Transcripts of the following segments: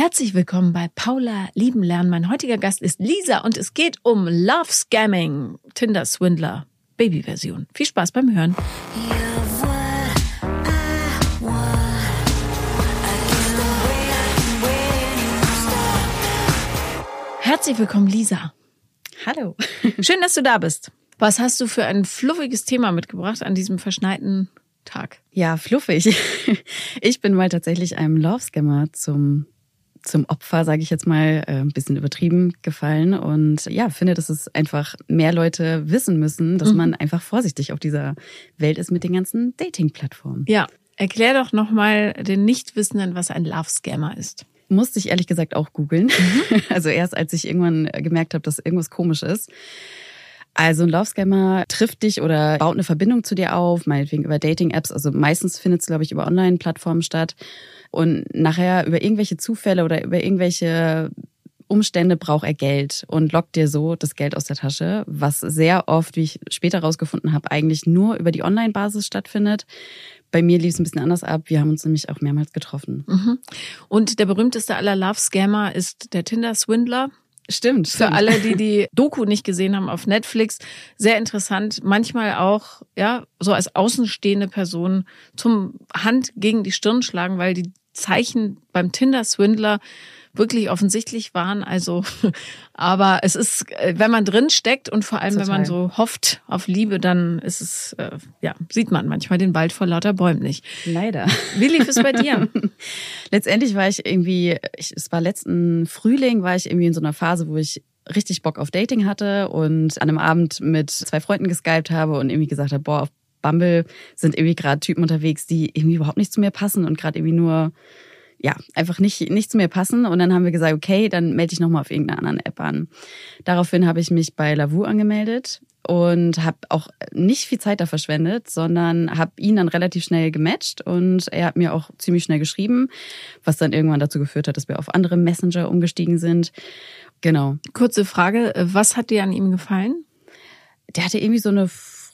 Herzlich willkommen bei Paula Lieben Lernen. Mein heutiger Gast ist Lisa und es geht um Love Scamming, Tinder Swindler, Babyversion. Viel Spaß beim Hören. Herzlich willkommen, Lisa. Hallo. Schön, dass du da bist. Was hast du für ein fluffiges Thema mitgebracht an diesem verschneiten Tag? Ja, fluffig. Ich bin mal tatsächlich einem Love Scammer zum zum Opfer, sage ich jetzt mal, äh, ein bisschen übertrieben gefallen und ja, finde, dass es einfach mehr Leute wissen müssen, dass mhm. man einfach vorsichtig auf dieser Welt ist mit den ganzen Dating-Plattformen. Ja, erklär doch nochmal den Nichtwissenden, was ein Love Scammer ist. Musste ich ehrlich gesagt auch googeln. Mhm. Also erst als ich irgendwann gemerkt habe, dass irgendwas komisch ist. Also ein Love Scammer trifft dich oder baut eine Verbindung zu dir auf, meinetwegen über Dating-Apps. Also meistens findet es, glaube ich, über Online-Plattformen statt. Und nachher über irgendwelche Zufälle oder über irgendwelche Umstände braucht er Geld und lockt dir so das Geld aus der Tasche, was sehr oft, wie ich später rausgefunden habe, eigentlich nur über die Online-Basis stattfindet. Bei mir lief es ein bisschen anders ab. Wir haben uns nämlich auch mehrmals getroffen. Mhm. Und der berühmteste aller Love-Scammer ist der Tinder-Swindler. Stimmt. Für alle, die die Doku nicht gesehen haben auf Netflix, sehr interessant. Manchmal auch, ja, so als außenstehende Person zum Hand gegen die Stirn schlagen, weil die Zeichen beim Tinder-Swindler wirklich offensichtlich waren. Also, aber es ist, äh, wenn man drin steckt und vor allem, Total. wenn man so hofft auf Liebe, dann ist es, äh, ja, sieht man manchmal den Wald vor lauter Bäumen nicht. Leider. Wie lief es bei dir? Letztendlich war ich irgendwie, ich, es war letzten Frühling, war ich irgendwie in so einer Phase, wo ich richtig Bock auf Dating hatte und an einem Abend mit zwei Freunden geskypt habe und irgendwie gesagt habe, boah, auf Bumble sind irgendwie gerade Typen unterwegs, die irgendwie überhaupt nicht zu mir passen und gerade irgendwie nur ja, einfach nicht, nicht zu mir passen. Und dann haben wir gesagt, okay, dann melde ich nochmal auf irgendeiner anderen App an. Daraufhin habe ich mich bei Lavu angemeldet und habe auch nicht viel Zeit da verschwendet, sondern habe ihn dann relativ schnell gematcht und er hat mir auch ziemlich schnell geschrieben, was dann irgendwann dazu geführt hat, dass wir auf andere Messenger umgestiegen sind. Genau. Kurze Frage, was hat dir an ihm gefallen? Der hatte irgendwie so eine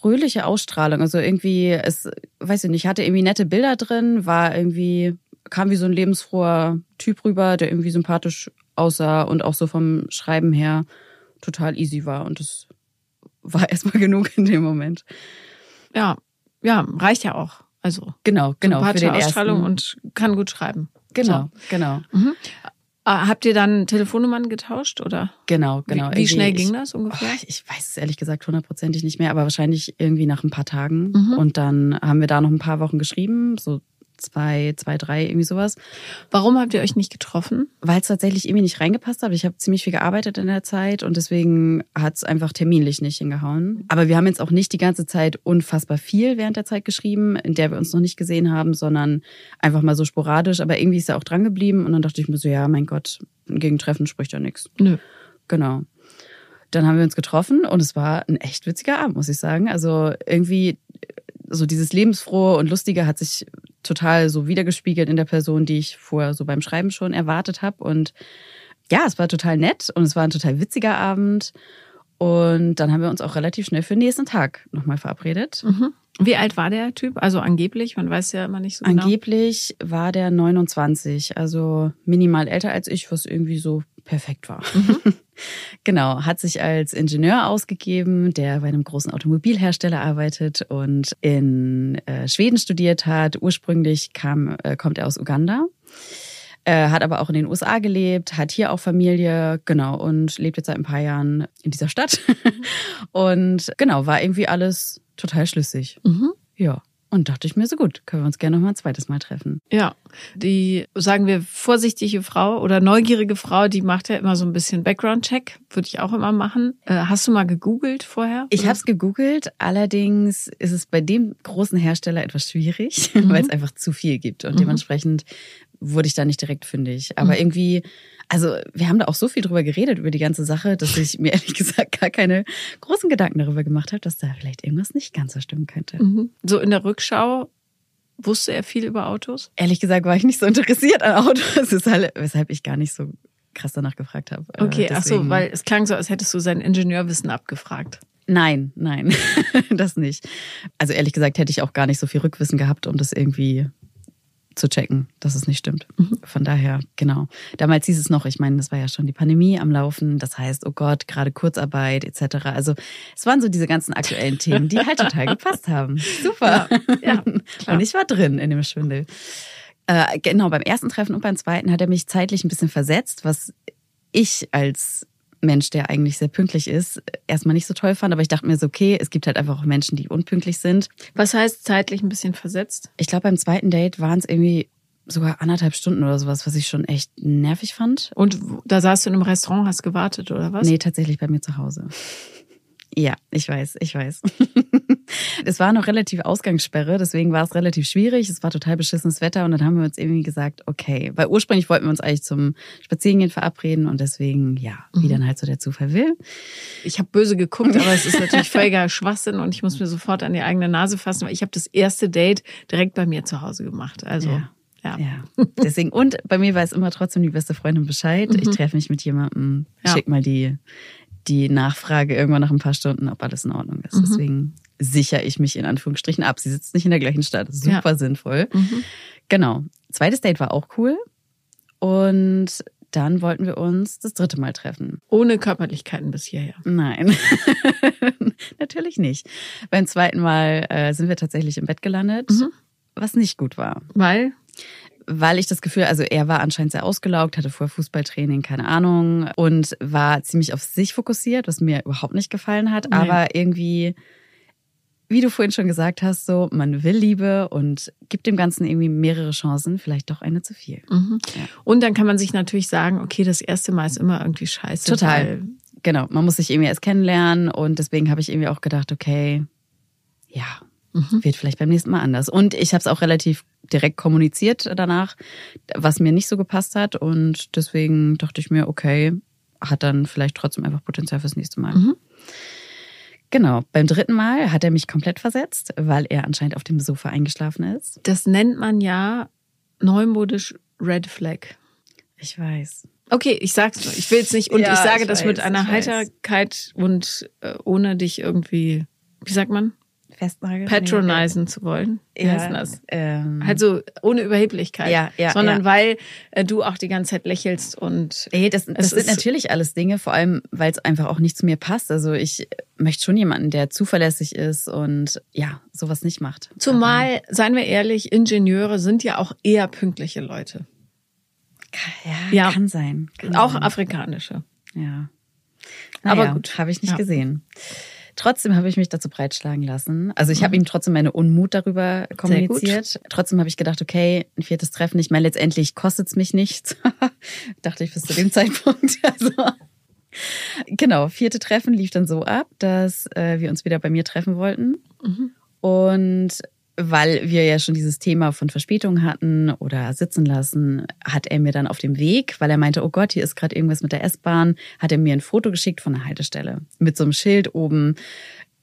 fröhliche Ausstrahlung, also irgendwie, es, weiß ich nicht, hatte irgendwie nette Bilder drin, war irgendwie kam wie so ein lebensfroher Typ rüber, der irgendwie sympathisch aussah und auch so vom Schreiben her total easy war. Und das war erstmal genug in dem Moment. Ja, ja, reicht ja auch. Also genau, genau für den Ausstrahlung ersten. und kann gut schreiben. Genau, so. genau. Mhm. Ah, habt ihr dann Telefonnummern getauscht oder? Genau, genau. Wie, wie schnell ging das ungefähr? Oh, ich weiß es ehrlich gesagt hundertprozentig nicht mehr, aber wahrscheinlich irgendwie nach ein paar Tagen. Mhm. Und dann haben wir da noch ein paar Wochen geschrieben, so zwei, zwei, drei, irgendwie sowas. Warum habt ihr euch nicht getroffen? Weil es tatsächlich irgendwie nicht reingepasst hat. Ich habe ziemlich viel gearbeitet in der Zeit und deswegen hat es einfach terminlich nicht hingehauen. Aber wir haben jetzt auch nicht die ganze Zeit unfassbar viel während der Zeit geschrieben, in der wir uns noch nicht gesehen haben, sondern einfach mal so sporadisch. Aber irgendwie ist er auch dran geblieben und dann dachte ich mir so, ja, mein Gott, gegen Treffen spricht ja nichts. Nö. Genau. Dann haben wir uns getroffen und es war ein echt witziger Abend, muss ich sagen. Also irgendwie so dieses lebensfrohe und lustige hat sich total so wiedergespiegelt in der Person, die ich vorher so beim Schreiben schon erwartet habe. Und ja, es war total nett und es war ein total witziger Abend. Und dann haben wir uns auch relativ schnell für den nächsten Tag nochmal verabredet. Mhm. Wie alt war der Typ? Also angeblich, man weiß ja immer nicht so genau. Angeblich war der 29, also minimal älter als ich, was irgendwie so perfekt war. Mhm. genau, hat sich als Ingenieur ausgegeben, der bei einem großen Automobilhersteller arbeitet und in äh, Schweden studiert hat. Ursprünglich kam, äh, kommt er aus Uganda. Äh, hat aber auch in den USA gelebt, hat hier auch Familie, genau, und lebt jetzt seit ein paar Jahren in dieser Stadt. und genau, war irgendwie alles total schlüssig. Mhm. Ja. Und dachte ich mir so gut, können wir uns gerne noch mal ein zweites Mal treffen. Ja, die, sagen wir, vorsichtige Frau oder neugierige Frau, die macht ja immer so ein bisschen Background-Check. Würde ich auch immer machen. Äh, hast du mal gegoogelt vorher? Ich habe es gegoogelt, allerdings ist es bei dem großen Hersteller etwas schwierig, mhm. weil es einfach zu viel gibt. Und mhm. dementsprechend wurde ich da nicht direkt fündig. Aber mhm. irgendwie, also wir haben da auch so viel drüber geredet, über die ganze Sache, dass ich mir ehrlich gesagt gar keine großen Gedanken darüber gemacht habe, dass da vielleicht irgendwas nicht ganz so stimmen könnte. Mhm. So in der Rückschau wusste er viel über Autos? Ehrlich gesagt war ich nicht so interessiert an Autos, weshalb ich gar nicht so krass danach gefragt habe. Äh, okay, Deswegen. ach so, weil es klang so, als hättest du sein Ingenieurwissen abgefragt. Nein, nein, das nicht. Also ehrlich gesagt hätte ich auch gar nicht so viel Rückwissen gehabt, um das irgendwie zu checken, dass es nicht stimmt. Mhm. Von daher, genau. Damals hieß es noch, ich meine, das war ja schon die Pandemie am Laufen. Das heißt, oh Gott, gerade Kurzarbeit etc. Also es waren so diese ganzen aktuellen Themen, die halt total gepasst haben. Super. Ja, ja und ich war drin in dem Schwindel. Äh, genau, beim ersten Treffen und beim zweiten hat er mich zeitlich ein bisschen versetzt, was ich als Mensch, der eigentlich sehr pünktlich ist, erstmal nicht so toll fand. Aber ich dachte mir so, okay, es gibt halt einfach auch Menschen, die unpünktlich sind. Was heißt zeitlich ein bisschen versetzt? Ich glaube, beim zweiten Date waren es irgendwie sogar anderthalb Stunden oder sowas, was ich schon echt nervig fand. Und da saßt du in einem Restaurant, hast gewartet oder was? Nee, tatsächlich bei mir zu Hause. Ja, ich weiß, ich weiß. es war noch relativ Ausgangssperre, deswegen war es relativ schwierig. Es war total beschissenes Wetter und dann haben wir uns irgendwie gesagt, okay, weil ursprünglich wollten wir uns eigentlich zum Spazierengehen verabreden und deswegen, ja, wie mhm. dann halt so der Zufall will. Ich habe böse geguckt, aber es ist natürlich völliger Schwachsinn und ich muss mir sofort an die eigene Nase fassen, weil ich habe das erste Date direkt bei mir zu Hause gemacht. Also ja. Ja. ja. Deswegen, und bei mir weiß immer trotzdem die beste Freundin Bescheid. Mhm. Ich treffe mich mit jemandem, ja. schick mal die die Nachfrage irgendwann nach ein paar Stunden, ob alles in Ordnung ist. Mhm. Deswegen sichere ich mich in Anführungsstrichen ab. Sie sitzt nicht in der gleichen Stadt. Super ja. sinnvoll. Mhm. Genau. Zweites Date war auch cool. Und dann wollten wir uns das dritte Mal treffen. Ohne Körperlichkeiten bis hierher. Nein, natürlich nicht. Beim zweiten Mal äh, sind wir tatsächlich im Bett gelandet, mhm. was nicht gut war. Weil? weil ich das Gefühl, also er war anscheinend sehr ausgelaugt, hatte vorher Fußballtraining, keine Ahnung, und war ziemlich auf sich fokussiert, was mir überhaupt nicht gefallen hat. Nee. Aber irgendwie, wie du vorhin schon gesagt hast, so, man will Liebe und gibt dem Ganzen irgendwie mehrere Chancen, vielleicht doch eine zu viel. Mhm. Ja. Und dann kann man sich natürlich sagen, okay, das erste Mal ist immer irgendwie scheiße. Total. Genau, man muss sich irgendwie erst kennenlernen und deswegen habe ich irgendwie auch gedacht, okay, ja, Mhm. Wird vielleicht beim nächsten Mal anders. Und ich habe es auch relativ direkt kommuniziert danach, was mir nicht so gepasst hat. Und deswegen dachte ich mir, okay, hat dann vielleicht trotzdem einfach Potenzial fürs nächste Mal. Mhm. Genau. Beim dritten Mal hat er mich komplett versetzt, weil er anscheinend auf dem Sofa eingeschlafen ist. Das nennt man ja neumodisch Red Flag. Ich weiß. Okay, ich sag's nur. Ich will es nicht. Und ja, ich sage ich das weiß, mit einer Heiterkeit und äh, ohne dich irgendwie, wie sagt man? Festnageln. Patronisen zu wollen. Wie ja, heißt das? Ähm, halt so ohne Überheblichkeit. Ja, ja. Sondern ja. weil äh, du auch die ganze Zeit lächelst und. Ey, das, das sind natürlich alles Dinge, vor allem, weil es einfach auch nicht zu mir passt. Also ich möchte schon jemanden, der zuverlässig ist und ja, sowas nicht macht. Zumal, Aber, seien wir ehrlich, Ingenieure sind ja auch eher pünktliche Leute. Ja, kann sein. Kann auch sein. afrikanische. Ja. Naja, Aber gut. Habe ich nicht gesehen. Trotzdem habe ich mich dazu breitschlagen lassen. Also ich mhm. habe ihm trotzdem meine Unmut darüber kommuniziert. Trotzdem habe ich gedacht, okay, ein viertes Treffen. Ich meine, letztendlich kostet es mich nichts. Dachte ich bis zu dem Zeitpunkt. Also genau, vierte Treffen lief dann so ab, dass äh, wir uns wieder bei mir treffen wollten. Mhm. Und weil wir ja schon dieses Thema von Verspätung hatten oder sitzen lassen, hat er mir dann auf dem Weg, weil er meinte, oh Gott, hier ist gerade irgendwas mit der S-Bahn, hat er mir ein Foto geschickt von der Haltestelle mit so einem Schild oben,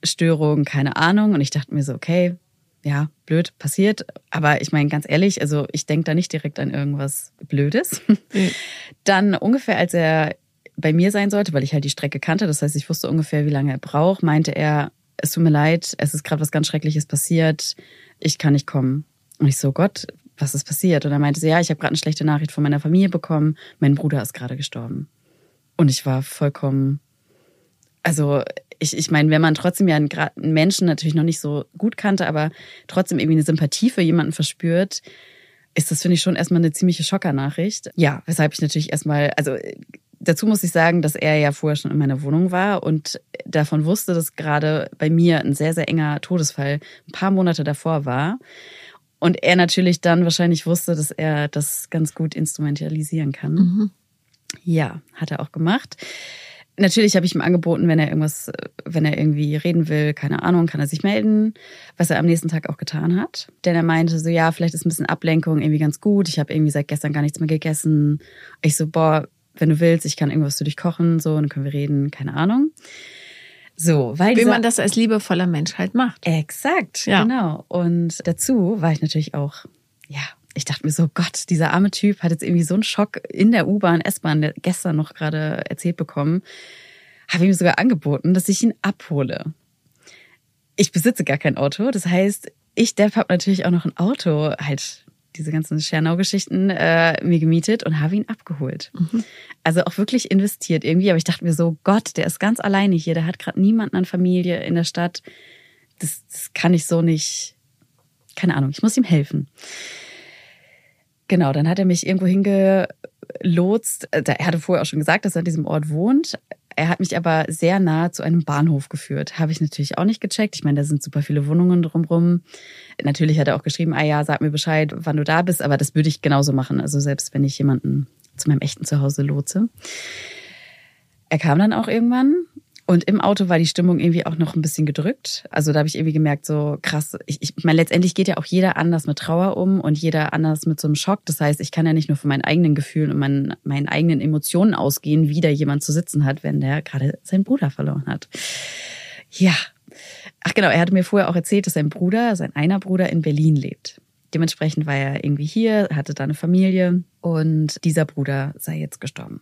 Störung, keine Ahnung. Und ich dachte mir so, okay, ja, blöd, passiert. Aber ich meine, ganz ehrlich, also ich denke da nicht direkt an irgendwas Blödes. Mhm. Dann ungefähr, als er bei mir sein sollte, weil ich halt die Strecke kannte, das heißt, ich wusste ungefähr, wie lange er braucht, meinte er, es tut mir leid, es ist gerade was ganz Schreckliches passiert, ich kann nicht kommen. Und ich so, Gott, was ist passiert? Und er meinte sie, ja, ich habe gerade eine schlechte Nachricht von meiner Familie bekommen, mein Bruder ist gerade gestorben. Und ich war vollkommen, also ich, ich meine, wenn man trotzdem ja einen, Menschen natürlich noch nicht so gut kannte, aber trotzdem irgendwie eine Sympathie für jemanden verspürt, ist das, finde ich, schon erstmal eine ziemliche Schockernachricht. Ja, weshalb ich natürlich erstmal, also dazu muss ich sagen, dass er ja vorher schon in meiner Wohnung war und davon wusste, dass gerade bei mir ein sehr, sehr enger Todesfall ein paar Monate davor war. Und er natürlich dann wahrscheinlich wusste, dass er das ganz gut instrumentalisieren kann. Mhm. Ja, hat er auch gemacht. Natürlich habe ich ihm angeboten, wenn er irgendwas, wenn er irgendwie reden will, keine Ahnung, kann er sich melden, was er am nächsten Tag auch getan hat. Denn er meinte so, ja, vielleicht ist ein bisschen Ablenkung irgendwie ganz gut. Ich habe irgendwie seit gestern gar nichts mehr gegessen. Ich so, boah, wenn du willst, ich kann irgendwas für dich kochen, so, dann können wir reden, keine Ahnung. So, weil wie man das als liebevoller Mensch halt macht. Exakt, ja. genau. Und dazu war ich natürlich auch, ja, ich dachte mir so, Gott, dieser arme Typ hat jetzt irgendwie so einen Schock in der U-Bahn, S-Bahn, gestern noch gerade erzählt bekommen, habe ihm sogar angeboten, dass ich ihn abhole. Ich besitze gar kein Auto, das heißt, ich Depp habe natürlich auch noch ein Auto halt diese ganzen Schernau-Geschichten äh, mir gemietet und habe ihn abgeholt. Mhm. Also auch wirklich investiert irgendwie. Aber ich dachte mir so, Gott, der ist ganz alleine hier, der hat gerade niemanden an Familie in der Stadt. Das, das kann ich so nicht. Keine Ahnung, ich muss ihm helfen. Genau, dann hat er mich irgendwo hingelotst. Äh, er hatte vorher auch schon gesagt, dass er an diesem Ort wohnt. Er hat mich aber sehr nah zu einem Bahnhof geführt. Habe ich natürlich auch nicht gecheckt. Ich meine, da sind super viele Wohnungen drumrum. Natürlich hat er auch geschrieben, ah ja, sag mir Bescheid, wann du da bist. Aber das würde ich genauso machen. Also selbst wenn ich jemanden zu meinem echten Zuhause lotse. Er kam dann auch irgendwann und im Auto war die Stimmung irgendwie auch noch ein bisschen gedrückt. Also da habe ich irgendwie gemerkt, so krass, ich, ich meine, letztendlich geht ja auch jeder anders mit Trauer um und jeder anders mit so einem Schock. Das heißt, ich kann ja nicht nur von meinen eigenen Gefühlen und meinen, meinen eigenen Emotionen ausgehen, wie da jemand zu sitzen hat, wenn der gerade seinen Bruder verloren hat. Ja. Ach genau, er hatte mir vorher auch erzählt, dass sein Bruder, sein einer Bruder in Berlin lebt. Dementsprechend war er irgendwie hier, hatte da eine Familie und dieser Bruder sei jetzt gestorben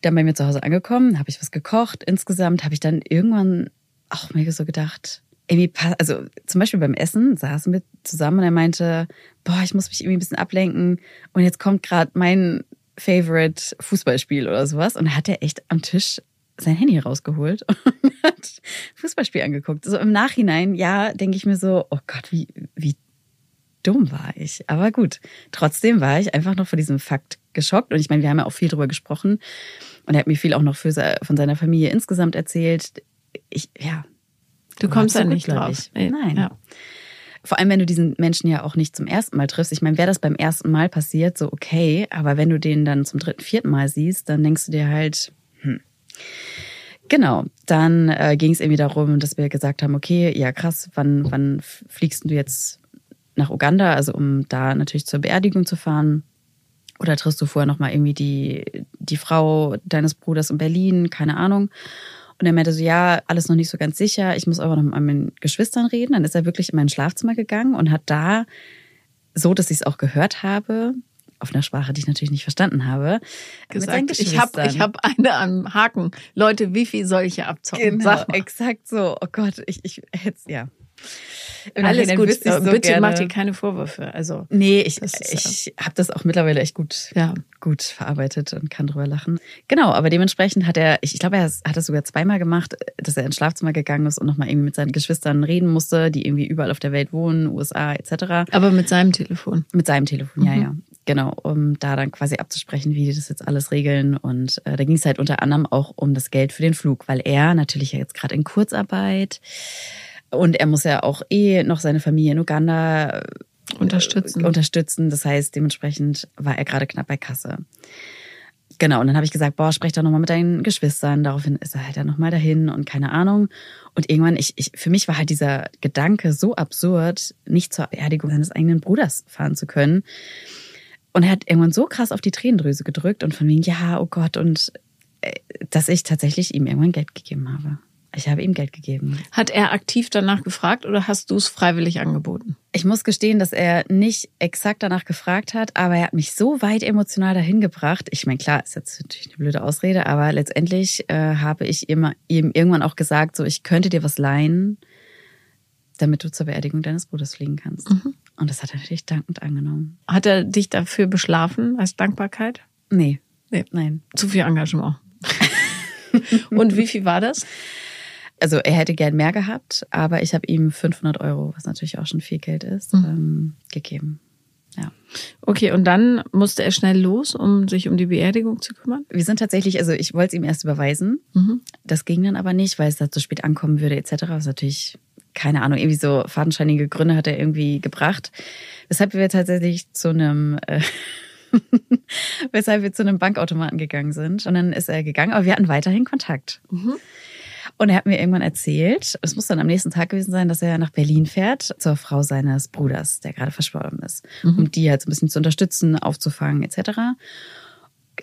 dann bei mir zu Hause angekommen, habe ich was gekocht. Insgesamt habe ich dann irgendwann auch mir so gedacht, irgendwie, also zum Beispiel beim Essen saßen wir zusammen und er meinte, boah, ich muss mich irgendwie ein bisschen ablenken und jetzt kommt gerade mein Favorite Fußballspiel oder sowas und hat er echt am Tisch sein Handy rausgeholt und hat Fußballspiel angeguckt. So im Nachhinein, ja, denke ich mir so, oh Gott, wie, wie dumm war ich. Aber gut, trotzdem war ich einfach noch vor diesem Fakt geschockt. Und ich meine, wir haben ja auch viel drüber gesprochen. Und er hat mir viel auch noch für, von seiner Familie insgesamt erzählt. Ich, ja. Du kommst da nicht drauf. Nein. Ja. Vor allem, wenn du diesen Menschen ja auch nicht zum ersten Mal triffst. Ich meine, wäre das beim ersten Mal passiert, so okay. Aber wenn du den dann zum dritten, vierten Mal siehst, dann denkst du dir halt, hm. Genau, dann äh, ging es irgendwie darum, dass wir gesagt haben, okay, ja krass, wann, wann fliegst du jetzt nach Uganda, also um da natürlich zur Beerdigung zu fahren? Oder triffst du vorher nochmal irgendwie die, die Frau deines Bruders in Berlin? Keine Ahnung. Und er meinte so, ja, alles noch nicht so ganz sicher. Ich muss aber noch mit meinen Geschwistern reden. Dann ist er wirklich in mein Schlafzimmer gegangen und hat da, so dass ich es auch gehört habe, auf einer Sprache, die ich natürlich nicht verstanden habe, gesagt, ich habe ich hab eine am Haken. Leute, wie viel soll ich hier abzocken? Genau, exakt so. Oh Gott, ich, ich hätte ja. Alles gut, so bitte gerne. mach dir keine Vorwürfe. Also nee, ich, ich habe das auch mittlerweile echt gut, ja. gut verarbeitet und kann drüber lachen. Genau, aber dementsprechend hat er, ich, ich glaube, er hat das sogar zweimal gemacht, dass er ins Schlafzimmer gegangen ist und nochmal irgendwie mit seinen Geschwistern reden musste, die irgendwie überall auf der Welt wohnen, USA etc. Aber mit seinem Telefon. Mit seinem Telefon, mhm. ja, ja. Genau, um da dann quasi abzusprechen, wie die das jetzt alles regeln. Und äh, da ging es halt unter anderem auch um das Geld für den Flug, weil er natürlich ja jetzt gerade in Kurzarbeit und er muss ja auch eh noch seine Familie in Uganda äh, unterstützen. unterstützen. Das heißt, dementsprechend war er gerade knapp bei Kasse. Genau, und dann habe ich gesagt, boah, sprech doch nochmal mit deinen Geschwistern. Daraufhin ist er halt dann nochmal dahin und keine Ahnung. Und irgendwann, ich, ich, für mich war halt dieser Gedanke so absurd, nicht zur Beerdigung seines eigenen Bruders fahren zu können. Und er hat irgendwann so krass auf die Tränendrüse gedrückt und von wegen, ja, oh Gott, und äh, dass ich tatsächlich ihm irgendwann Geld gegeben habe. Ich habe ihm Geld gegeben. Hat er aktiv danach gefragt oder hast du es freiwillig angeboten? Ich muss gestehen, dass er nicht exakt danach gefragt hat, aber er hat mich so weit emotional dahin gebracht. Ich meine, klar, ist jetzt natürlich eine blöde Ausrede, aber letztendlich äh, habe ich immer, ihm irgendwann auch gesagt, so ich könnte dir was leihen, damit du zur Beerdigung deines Bruders fliegen kannst. Mhm. Und das hat er natürlich dankend angenommen. Hat er dich dafür beschlafen als Dankbarkeit? Nee. Nee. Nein. Zu viel Engagement. Und wie viel war das? Also er hätte gern mehr gehabt, aber ich habe ihm 500 Euro, was natürlich auch schon viel Geld ist, mhm. ähm, gegeben. Ja. Okay, und dann musste er schnell los, um sich um die Beerdigung zu kümmern? Wir sind tatsächlich, also ich wollte es ihm erst überweisen. Mhm. Das ging dann aber nicht, weil es da zu spät ankommen würde, etc. Was natürlich, keine Ahnung, irgendwie so fadenscheinige Gründe hat er irgendwie gebracht. Weshalb wir tatsächlich zu einem äh, weshalb wir zu einem Bankautomaten gegangen sind. Und dann ist er gegangen, aber wir hatten weiterhin Kontakt. Mhm. Und er hat mir irgendwann erzählt, es muss dann am nächsten Tag gewesen sein, dass er nach Berlin fährt zur Frau seines Bruders, der gerade verstorben ist, mhm. um die halt so ein bisschen zu unterstützen, aufzufangen etc.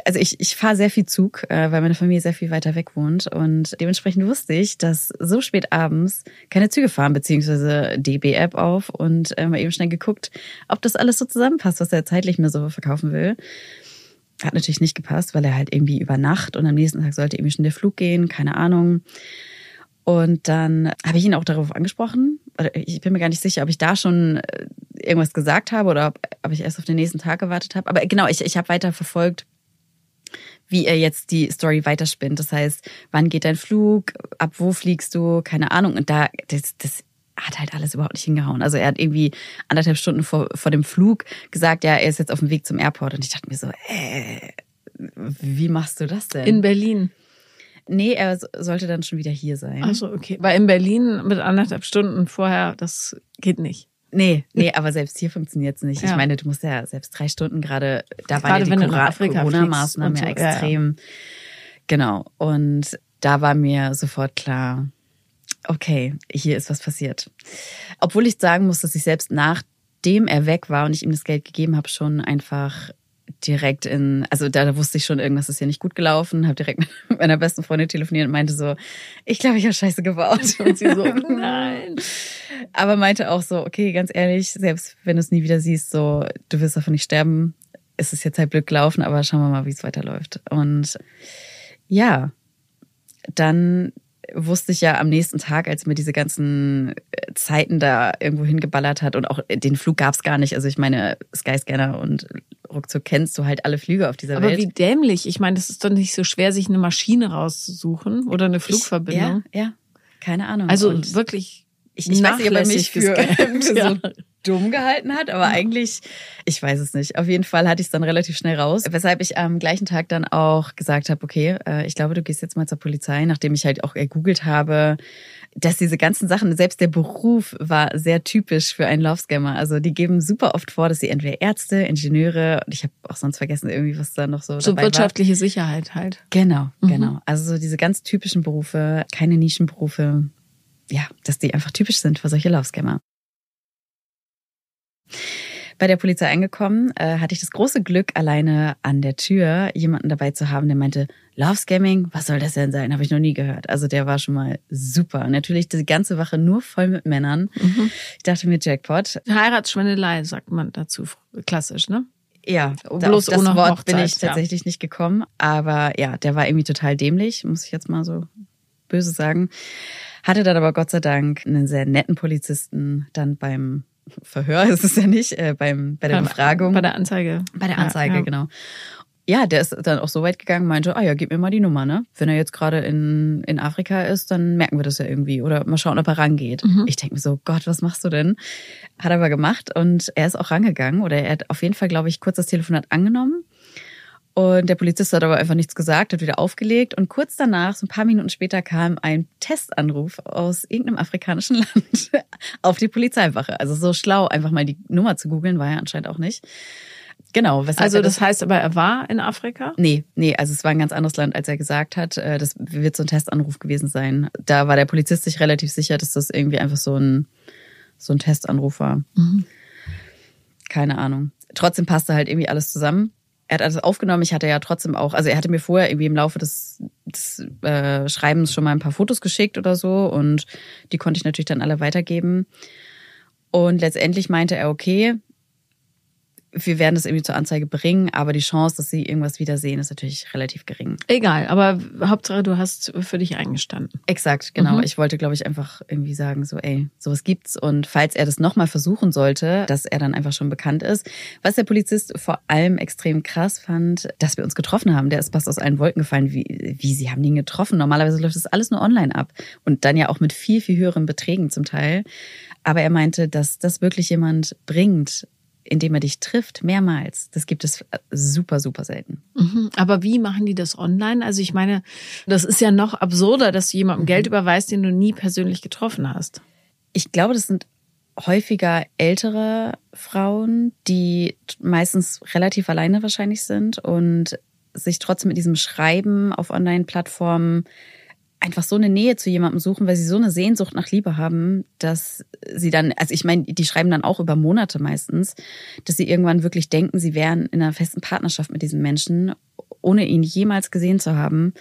Also ich, ich fahre sehr viel Zug, äh, weil meine Familie sehr viel weiter weg wohnt und dementsprechend wusste ich, dass so spät abends keine Züge fahren, beziehungsweise DB-App auf und äh, mal eben schnell geguckt, ob das alles so zusammenpasst, was er zeitlich mir so verkaufen will. Hat natürlich nicht gepasst, weil er halt irgendwie über Nacht und am nächsten Tag sollte irgendwie schon der Flug gehen, keine Ahnung. Und dann habe ich ihn auch darauf angesprochen. Ich bin mir gar nicht sicher, ob ich da schon äh, irgendwas gesagt habe oder ob, ob ich erst auf den nächsten Tag gewartet habe. Aber genau, ich, ich habe weiter verfolgt, wie er jetzt die Story weiterspinnt. Das heißt, wann geht dein Flug, ab wo fliegst du, keine Ahnung. Und da, das, das hat halt alles überhaupt nicht hingehauen. Also er hat irgendwie anderthalb Stunden vor, vor dem Flug gesagt, ja, er ist jetzt auf dem Weg zum Airport. Und ich dachte mir so, äh, wie machst du das denn? In Berlin. Nee, er sollte dann schon wieder hier sein. Ach so, okay. Weil in Berlin mit anderthalb Stunden vorher, das geht nicht. Nee, nee, aber selbst hier funktioniert's nicht. Ja. Ich meine, du musst ja selbst drei Stunden gerade, da waren ja die Corona-Maßnahmen so, ja extrem. Ja, genau. Und da war mir sofort klar, okay, hier ist was passiert. Obwohl ich sagen muss, dass ich selbst nachdem er weg war und ich ihm das Geld gegeben habe, schon einfach direkt in, also da, da wusste ich schon, irgendwas ist hier nicht gut gelaufen, habe direkt mit meiner besten Freundin telefoniert und meinte so, ich glaube, ich habe Scheiße gebaut. Und sie so, nein. Aber meinte auch so, okay, ganz ehrlich, selbst wenn du es nie wieder siehst, so, du wirst davon nicht sterben, ist es jetzt halt Glück gelaufen, aber schauen wir mal, wie es weiterläuft. Und ja, dann wusste ich ja am nächsten Tag, als mir diese ganzen äh, Zeiten da irgendwo hingeballert hat und auch den Flug gab es gar nicht. Also ich meine, Skyscanner und ruckzuck kennst du halt alle Flüge auf dieser Aber Welt. Aber wie dämlich. Ich meine, das ist doch nicht so schwer, sich eine Maschine rauszusuchen oder eine Flugverbindung. Ich, ja, ja, keine Ahnung. Also und wirklich ich, ich weiß nicht, ob er mich für, für ja. so dumm gehalten hat, aber eigentlich, ich weiß es nicht. Auf jeden Fall hatte ich es dann relativ schnell raus, weshalb ich am gleichen Tag dann auch gesagt habe, okay, äh, ich glaube, du gehst jetzt mal zur Polizei, nachdem ich halt auch ergoogelt habe, dass diese ganzen Sachen, selbst der Beruf war sehr typisch für einen Love-Scammer. Also die geben super oft vor, dass sie entweder Ärzte, Ingenieure und ich habe auch sonst vergessen irgendwie, was da noch so So wirtschaftliche war. Sicherheit halt. Genau, mhm. genau. Also so diese ganz typischen Berufe, keine Nischenberufe, ja, dass die einfach typisch sind für solche Love-Scammer. Bei der Polizei angekommen, äh, hatte ich das große Glück, alleine an der Tür jemanden dabei zu haben, der meinte, Love Scamming, was soll das denn sein? Habe ich noch nie gehört. Also der war schon mal super. Und natürlich die ganze Wache nur voll mit Männern. Mhm. Ich dachte mir Jackpot. Heiratsschwindelei sagt man dazu, klassisch, ne? Ja, bloß das ohne Wort Hochzeit, bin ich tatsächlich ja. nicht gekommen. Aber ja, der war irgendwie total dämlich, muss ich jetzt mal so böse sagen. Hatte dann aber Gott sei Dank einen sehr netten Polizisten dann beim Verhör ist es ja nicht, äh, beim, bei der Befragung. Bei der Anzeige. Bei der Anzeige, ja, ja. genau. Ja, der ist dann auch so weit gegangen, meinte, ah ja, gib mir mal die Nummer, ne? Wenn er jetzt gerade in, in Afrika ist, dann merken wir das ja irgendwie. Oder mal schauen, ob er rangeht. Mhm. Ich denke mir so, Gott, was machst du denn? Hat er aber gemacht und er ist auch rangegangen. Oder er hat auf jeden Fall, glaube ich, kurz das Telefonat angenommen und der Polizist hat aber einfach nichts gesagt, hat wieder aufgelegt. Und kurz danach, so ein paar Minuten später, kam ein Testanruf aus irgendeinem afrikanischen Land auf die Polizeiwache. Also so schlau, einfach mal die Nummer zu googeln, war ja anscheinend auch nicht. Genau. Also das, das heißt aber, er war in Afrika? Nee, nee, also es war ein ganz anderes Land, als er gesagt hat. Äh, das wird so ein Testanruf gewesen sein. Da war der Polizist sich relativ sicher, dass das irgendwie einfach so ein, so ein Testanruf war. Mhm. Keine Ahnung. Trotzdem passte halt irgendwie alles zusammen er hat alles aufgenommen. Ich hatte ja trotzdem auch, also er hatte mir vorher irgendwie im Laufe des, des äh, Schreibens schon mal ein paar Fotos geschickt oder so und die konnte ich natürlich dann alle weitergeben. Und letztendlich meinte er, okay, wir werden das irgendwie zur Anzeige bringen, aber die Chance, dass sie irgendwas wiedersehen, ist natürlich relativ gering. Egal, aber Hauptsache, du hast für dich eingestanden. Exakt, genau. Mhm. Ich wollte, glaube ich, einfach irgendwie sagen, so, ey, sowas gibt's. Und falls er das nochmal versuchen sollte, dass er dann einfach schon bekannt ist. Was der Polizist vor allem extrem krass fand, dass wir uns getroffen haben. Der ist fast aus allen Wolken gefallen. Wie, wie sie haben ihn getroffen? Normalerweise läuft das alles nur online ab. Und dann ja auch mit viel, viel höheren Beträgen zum Teil. Aber er meinte, dass das wirklich jemand bringt, indem er dich trifft, mehrmals. Das gibt es äh, super, super selten. Mhm. Aber wie machen die das online? Also ich meine, das ist ja noch absurder, dass du jemandem mhm. Geld überweist, den du nie persönlich getroffen hast. Ich glaube, das sind häufiger ältere Frauen, die meistens relativ alleine wahrscheinlich sind und sich trotzdem mit diesem Schreiben auf Online-Plattformen einfach so eine Nähe zu jemandem suchen, weil sie so eine Sehnsucht nach Liebe haben, dass sie dann, also ich meine, die schreiben dann auch über Monate meistens, dass sie irgendwann wirklich denken, sie wären in einer festen Partnerschaft mit diesem Menschen, ohne ihn jemals gesehen zu haben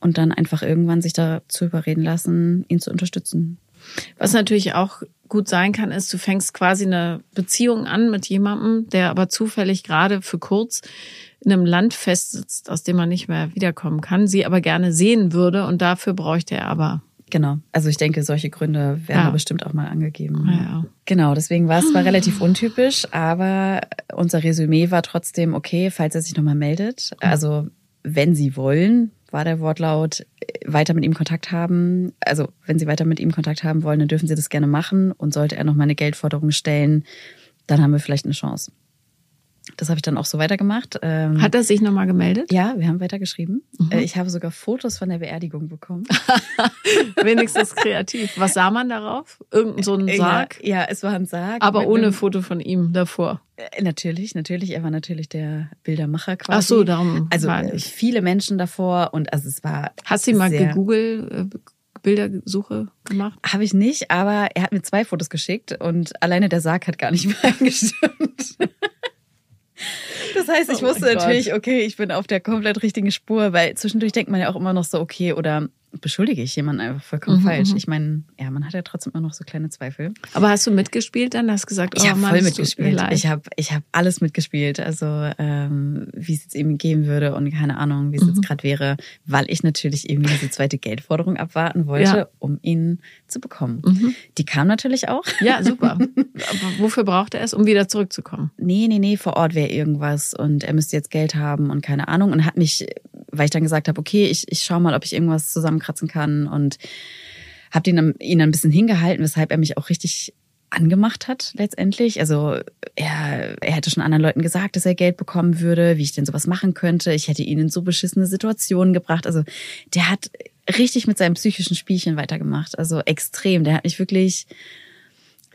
und dann einfach irgendwann sich dazu überreden lassen, ihn zu unterstützen. Was natürlich auch gut sein kann, ist, du fängst quasi eine Beziehung an mit jemandem, der aber zufällig gerade für kurz in einem Land festsitzt, aus dem man nicht mehr wiederkommen kann, sie aber gerne sehen würde und dafür bräuchte er aber Genau. Also ich denke, solche Gründe werden Ja. bestimmt auch mal angegeben. Ja. Genau, deswegen war es zwar relativ untypisch, aber unser Resümee war trotzdem okay, falls er sich nochmal meldet. Also wenn Sie wollen, war der Wortlaut, äh, weiter mit ihm Kontakt haben. Also wenn Sie weiter mit ihm Kontakt haben wollen, dann dürfen Sie das gerne machen. Und sollte er nochmal eine Geldforderung stellen, dann haben wir vielleicht eine Chance. Das habe ich dann auch so weitergemacht. Ähm, Hat er sich nochmal gemeldet? ja, wir haben weitergeschrieben. Mhm. Äh, Ich habe sogar Fotos von der Beerdigung bekommen. Wenigstens kreativ. Was sah man darauf? Irgend so ein Sarg? Ja, ja, es war ein Sarg. Aber ohne einem- Foto von ihm davor. Äh, Natürlich, natürlich. Er war natürlich der Bildermacher quasi. Ach so, darum Also äh, viele Menschen davor und also es war. Hast du mal sehr- gegoogelt, äh, Bildersuche gemacht? Habe ich nicht, aber er hat mir zwei Fotos geschickt und alleine der Sarg hat gar nicht mehr eingestimmt. Das heißt, ich Oh wusste natürlich, okay, ich bin auf der komplett richtigen Spur, weil zwischendurch denkt man ja auch immer noch so, okay, oder beschuldige ich jemanden einfach vollkommen Mhm, falsch. mhm. Ich meine, ja, man hat ja trotzdem immer noch so kleine Zweifel. Aber hast du mitgespielt dann? Hast gesagt, Ich oh habe Mann, voll mitgespielt. Ich habe ich hab alles mitgespielt. Also ähm, wie es jetzt eben gehen würde und keine Ahnung, wie es Mhm. jetzt gerade wäre, weil ich natürlich irgendwie diese zweite Geldforderung abwarten wollte, Ja. um ihn zu bekommen. Mhm. Die kam natürlich auch. Ja, super. Aber wofür braucht er es, um wieder zurückzukommen? Nee, nee, nee, vor Ort wäre irgendwas und er müsste jetzt Geld haben und keine Ahnung. Und hat mich, weil ich dann gesagt habe, okay, ich, ich schau mal, ob ich irgendwas zusammenkratzen kann und habe ihn, ihn ein bisschen hingehalten, weshalb er mich auch richtig angemacht hat letztendlich. Also er, er hätte schon anderen Leuten gesagt, dass er Geld bekommen würde, wie ich denn sowas machen könnte. Ich hätte ihn in so beschissene Situationen gebracht. Also der hat richtig mit seinem psychischen Spielchen weitergemacht. Also extrem. Der hat mich wirklich.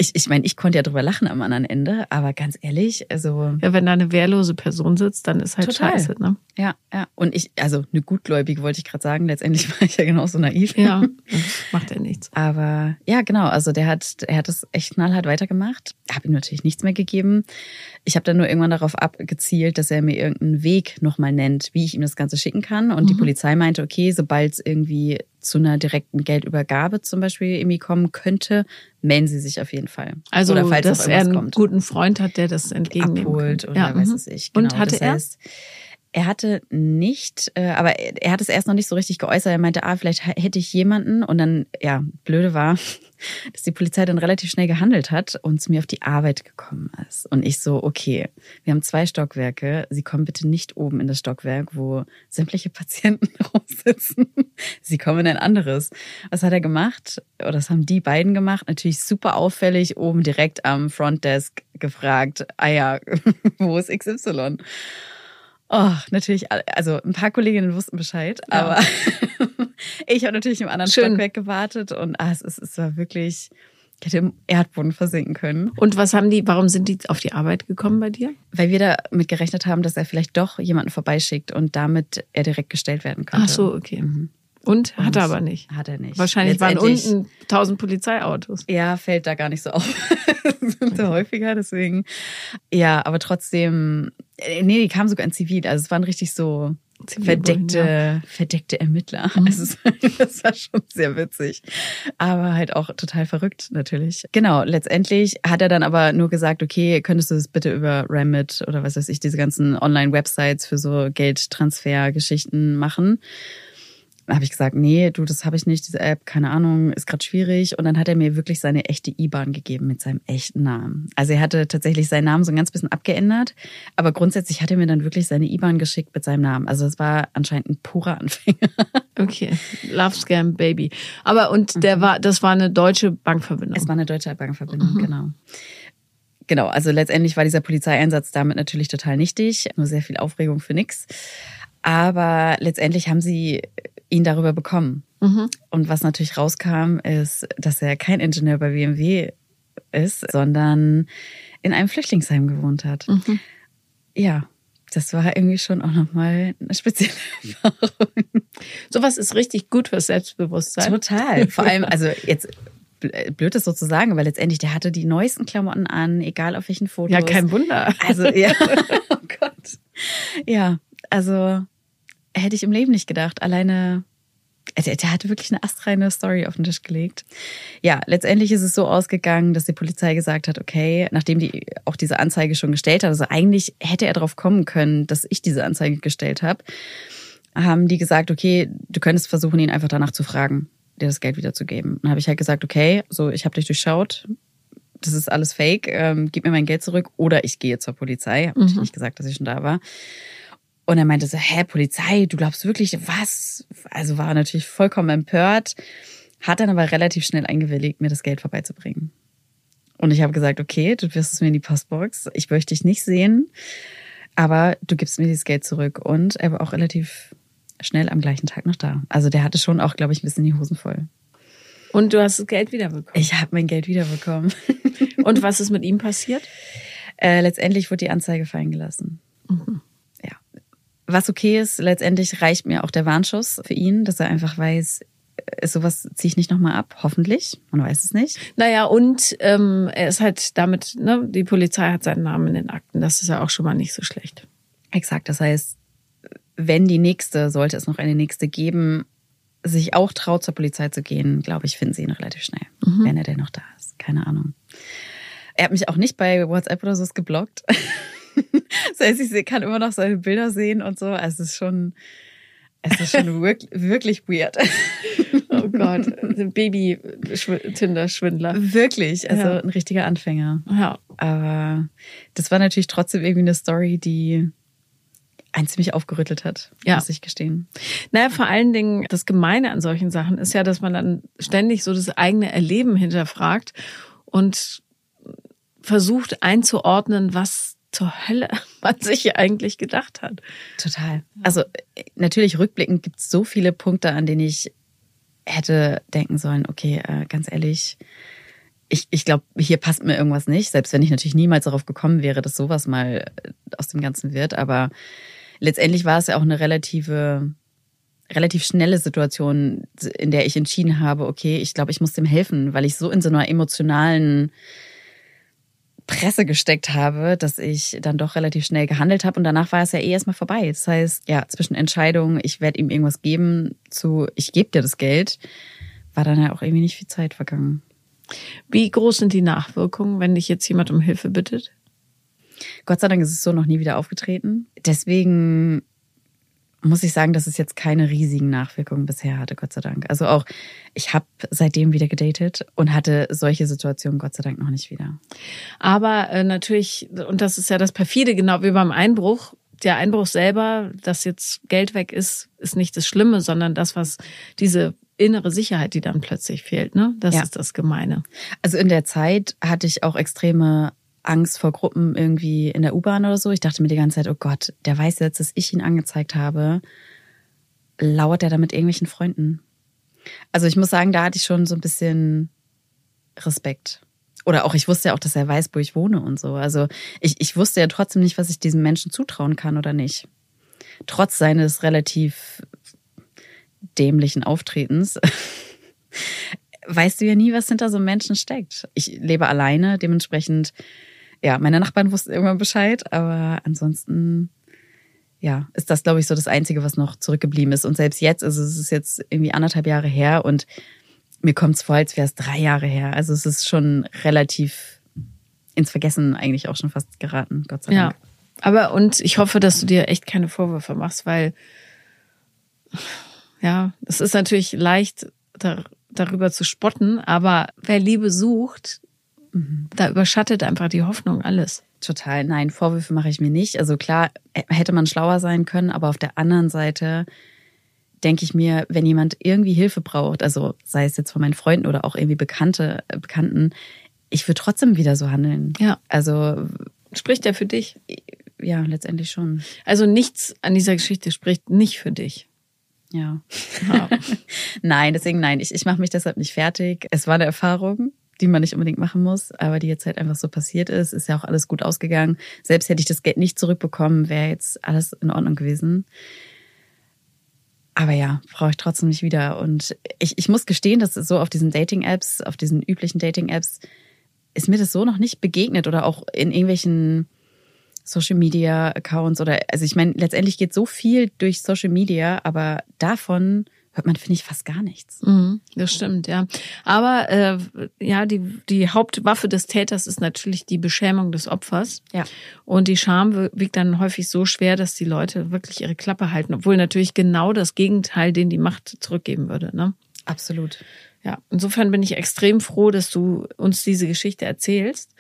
Ich, ich meine, ich konnte ja drüber lachen am anderen Ende, aber ganz ehrlich, also Ja, wenn da eine wehrlose Person sitzt, dann ist halt Total. scheiße, ne? ja, ja. Und ich, also eine gutgläubige wollte ich gerade sagen. Letztendlich war ich ja genauso naiv. Ja, das macht ja nichts. Aber ja, genau. Also der hat, er hat es echt knallhart weitergemacht. Habe ihm natürlich nichts mehr gegeben. Ich habe dann nur irgendwann darauf abgezielt, dass er mir irgendeinen Weg nochmal nennt, wie ich ihm das Ganze schicken kann. Und die Mhm. Polizei meinte, okay, sobald es irgendwie zu einer direkten Geldübergabe zum Beispiel irgendwie kommen könnte, melden Sie sich auf jeden Fall. Also, Oder falls dass er irgendwas einen kommt. guten Freund hat, der das entgegennehmen abholt oder ja, weiß mhm. es ich. Genau. Und hatte das? Heißt, er hatte nicht, äh, aber er er hat es erst noch nicht so richtig geäußert. Er meinte, ah, vielleicht hätte ich jemanden. Und dann, ja, blöde war, dass die Polizei dann relativ schnell gehandelt hat und zu mir auf die Arbeit gekommen ist. Und ich so, okay, wir haben zwei Stockwerke. Sie kommen bitte nicht oben in das Stockwerk, wo sämtliche Patienten rumsitzen. Sie kommen in ein anderes. Was hat er gemacht? Oder das haben die beiden gemacht. Natürlich super auffällig, oben direkt am Frontdesk gefragt, ah ja, wo ist XY? Oh, natürlich, also ein paar Kolleginnen wussten Bescheid, Ja. aber ich habe natürlich im anderen Schön. Stockwerk gewartet und ah, es, ist, es war wirklich, ich hätte im Erdboden versinken können, Und was haben die, warum sind die auf die Arbeit gekommen bei dir? weil wir damit gerechnet haben, dass er vielleicht doch jemanden vorbeischickt und damit er direkt gestellt werden könnte. Ach so, okay. Mhm. Und hat er aber nicht. Hat er nicht. Wahrscheinlich waren unten tausend Polizeiautos. Ja, fällt da gar nicht so auf. Das sind so häufiger, deswegen. Ja, aber trotzdem, äh, nee, die kamen sogar in Zivil. Also es waren richtig so verdeckte, verdeckte Ermittler. Mhm. Also das war schon sehr witzig. Aber halt auch total verrückt, natürlich. Genau, letztendlich hat er dann aber nur gesagt, okay, könntest du das bitte über Remit oder was weiß ich, diese ganzen Online-Websites für so Geldtransfer-Geschichten machen. Da habe ich gesagt, nee, du, das habe ich nicht, diese App, keine Ahnung, ist gerade schwierig. Und dann hat er mir wirklich seine echte IBAN gegeben mit seinem echten Namen. Also er hatte tatsächlich seinen Namen so ein ganz bisschen abgeändert, aber grundsätzlich hat er mir dann wirklich seine IBAN geschickt mit seinem Namen. Also es war anscheinend ein purer Anfänger. Okay. Love Scam Baby. Aber und der war, das war eine deutsche Bankverbindung. Es war eine deutsche Bankverbindung, genau. Genau, also letztendlich war dieser Polizeieinsatz damit natürlich total nichtig, nur sehr viel Aufregung für nix. Aber letztendlich haben sie ihn darüber bekommen. Mhm. Und was natürlich rauskam, ist, dass er kein Ingenieur bei BMW ist, sondern in einem Flüchtlingsheim gewohnt hat. Mhm. Ja, das war irgendwie schon auch nochmal eine spezielle Erfahrung. Sowas ist richtig gut fürs Selbstbewusstsein. Total. Vor allem, also jetzt bl- blöd ist so zu sagen, aber letztendlich, der hatte die neuesten Klamotten an, egal auf welchen Fotos. Ja, kein Wunder. Also, ja, oh Gott. Ja, also hätte ich im Leben nicht gedacht. Alleine, äh, der, der hatte wirklich eine astreine Story auf den Tisch gelegt. Ja, letztendlich ist es so ausgegangen, dass die Polizei gesagt hat, okay, nachdem die auch diese Anzeige schon gestellt hat, also eigentlich hätte er drauf kommen können, dass ich diese Anzeige gestellt habe, haben die gesagt, okay, du könntest versuchen, ihn einfach danach zu fragen. dir das Geld wiederzugeben. Dann habe ich halt gesagt, okay, so ich habe dich durchschaut, das ist alles fake, ähm, gib mir mein Geld zurück oder ich gehe zur Polizei. Habe mhm. nicht gesagt, dass ich schon da war. Und er meinte so, hä, Polizei, du glaubst wirklich, was? Also war natürlich vollkommen empört, hat dann aber relativ schnell eingewilligt, mir das Geld vorbeizubringen. Und ich habe gesagt, okay, du wirst es mir in die Postbox. Ich möchte dich nicht sehen, aber du gibst mir dieses Geld zurück. Und er war auch relativ schnell am gleichen Tag noch da. Also der hatte schon auch, glaube ich, ein bisschen die Hosen voll. Und du hast das Geld wiederbekommen? Ich habe mein Geld wiederbekommen. Und was ist mit ihm passiert? Äh, letztendlich wurde die Anzeige fallen gelassen. Mhm. Was okay ist, letztendlich reicht mir auch der Warnschuss für ihn, dass er einfach weiß, äh, sowas ziehe ich nicht nochmal ab, hoffentlich. Man weiß es nicht. Naja, und ähm, er ist halt damit, ne, die Polizei hat seinen Namen in den Akten. Das ist ja auch schon mal nicht so schlecht. Exakt. Das heißt, wenn die nächste, sollte es noch eine nächste geben, sich auch traut, zur Polizei zu gehen, glaube ich, finden sie ihn relativ schnell, mhm. wenn er denn noch da ist. Keine Ahnung. Er hat mich auch nicht bei WhatsApp oder so geblockt. das heißt, ich kann immer noch seine Bilder sehen und so. Also es ist schon, es ist schon wirklich, wirklich weird. Oh Gott, Baby-Tinder-Schwindler. Wirklich, also ja. ein richtiger Anfänger. Ja. Aber das war natürlich trotzdem irgendwie eine Story, die einen ziemlich aufgerüttelt hat, ja. muss ich gestehen. Naja, vor allen Dingen, das Gemeine an solchen Sachen ist ja, dass man dann ständig so das eigene Erleben hinterfragt und versucht einzuordnen, was zur Hölle man sich eigentlich gedacht hat. Total. Also natürlich rückblickend gibt es so viele Punkte, an denen ich hätte denken sollen, okay, äh, ganz ehrlich, ich, ich glaube, hier passt mir irgendwas nicht, selbst wenn ich natürlich niemals darauf gekommen wäre, dass sowas mal äh, aus dem Ganzen wird. Aber letztendlich war es ja auch eine relative, relativ schnelle Situation, in der ich entschieden habe, okay, ich glaube, ich muss dem helfen, weil ich so in so einer emotionalen Presse gesteckt habe, dass ich dann doch relativ schnell gehandelt habe und danach war es ja eh erstmal vorbei. Das heißt, ja, zwischen Entscheidung, ich werde ihm irgendwas geben, zu ich gebe dir das Geld, war dann ja auch irgendwie nicht viel Zeit vergangen. Wie groß sind die Nachwirkungen, wenn dich jetzt jemand um Hilfe bittet? Gott sei Dank ist es so noch nie wieder aufgetreten. Deswegen muss ich sagen, dass es jetzt keine riesigen Nachwirkungen bisher hatte, Gott sei Dank. Also auch, ich habe seitdem wieder gedatet und hatte solche Situationen Gott sei Dank noch nicht wieder. Aber äh, natürlich, und das ist ja das perfide, genau wie beim Einbruch, der Einbruch selber, dass jetzt Geld weg ist, ist nicht das Schlimme, sondern das, was diese innere Sicherheit, die dann plötzlich fehlt, ne? Das ja. ist das Gemeine. Also in der Zeit hatte ich auch extreme Angst vor Gruppen irgendwie in der U-Bahn oder so. Ich dachte mir die ganze Zeit, oh Gott, der weiß jetzt, dass ich ihn angezeigt habe. Lauert er da mit irgendwelchen Freunden? Also ich muss sagen, da hatte ich schon so ein bisschen Respekt. Oder auch, ich wusste ja auch, dass er weiß, wo ich wohne und so. Also ich, ich wusste ja trotzdem nicht, was ich diesem Menschen zutrauen kann oder nicht. Trotz seines relativ dämlichen Auftretens weißt du ja nie, was hinter so einem Menschen steckt. Ich lebe alleine, dementsprechend ja, meine Nachbarn wussten irgendwann Bescheid, aber ansonsten, ja, ist das, glaube ich, so das Einzige, was noch zurückgeblieben ist. Und selbst jetzt, also es ist jetzt irgendwie anderthalb Jahre her und mir kommt es vor, als wäre es drei Jahre her. Also es ist schon relativ ins Vergessen eigentlich auch schon fast geraten, Gott sei Dank. Ja, aber und ich hoffe, dass du dir echt keine Vorwürfe machst, weil ja, es ist natürlich leicht, darüber zu spotten, aber wer Liebe sucht, da überschattet einfach die Hoffnung alles. Total. Nein, Vorwürfe mache ich mir nicht. Also klar, hätte man schlauer sein können, aber auf der anderen Seite denke ich mir, wenn jemand irgendwie Hilfe braucht, also sei es jetzt von meinen Freunden oder auch irgendwie Bekannte, äh, Bekannten, ich würde trotzdem wieder so handeln. Ja. Also spricht er für dich? Ja, letztendlich schon. Also nichts an dieser Geschichte spricht nicht für dich. Ja. ja. nein, deswegen nein, ich, ich mache mich deshalb nicht fertig. Es war eine Erfahrung die man nicht unbedingt machen muss, aber die jetzt halt einfach so passiert ist, ist ja auch alles gut ausgegangen. Selbst hätte ich das Geld nicht zurückbekommen, wäre jetzt alles in Ordnung gewesen. Aber ja, brauche ich trotzdem nicht wieder. Und ich, ich muss gestehen, dass so auf diesen Dating-Apps, auf diesen üblichen Dating-Apps, ist mir das so noch nicht begegnet oder auch in irgendwelchen Social Media Accounts oder, also ich meine, letztendlich geht so viel durch Social Media, aber davon hört man, finde ich, fast gar nichts. Mhm, das stimmt, ja. Aber äh, ja, die, die Hauptwaffe des Täters ist natürlich die Beschämung des Opfers. Ja. Und die Scham wiegt dann häufig so schwer, dass die Leute wirklich ihre Klappe halten, obwohl natürlich genau das Gegenteil, den die Macht zurückgeben würde. Ne? Absolut. Ja, insofern bin ich extrem froh, dass du uns diese Geschichte erzählst.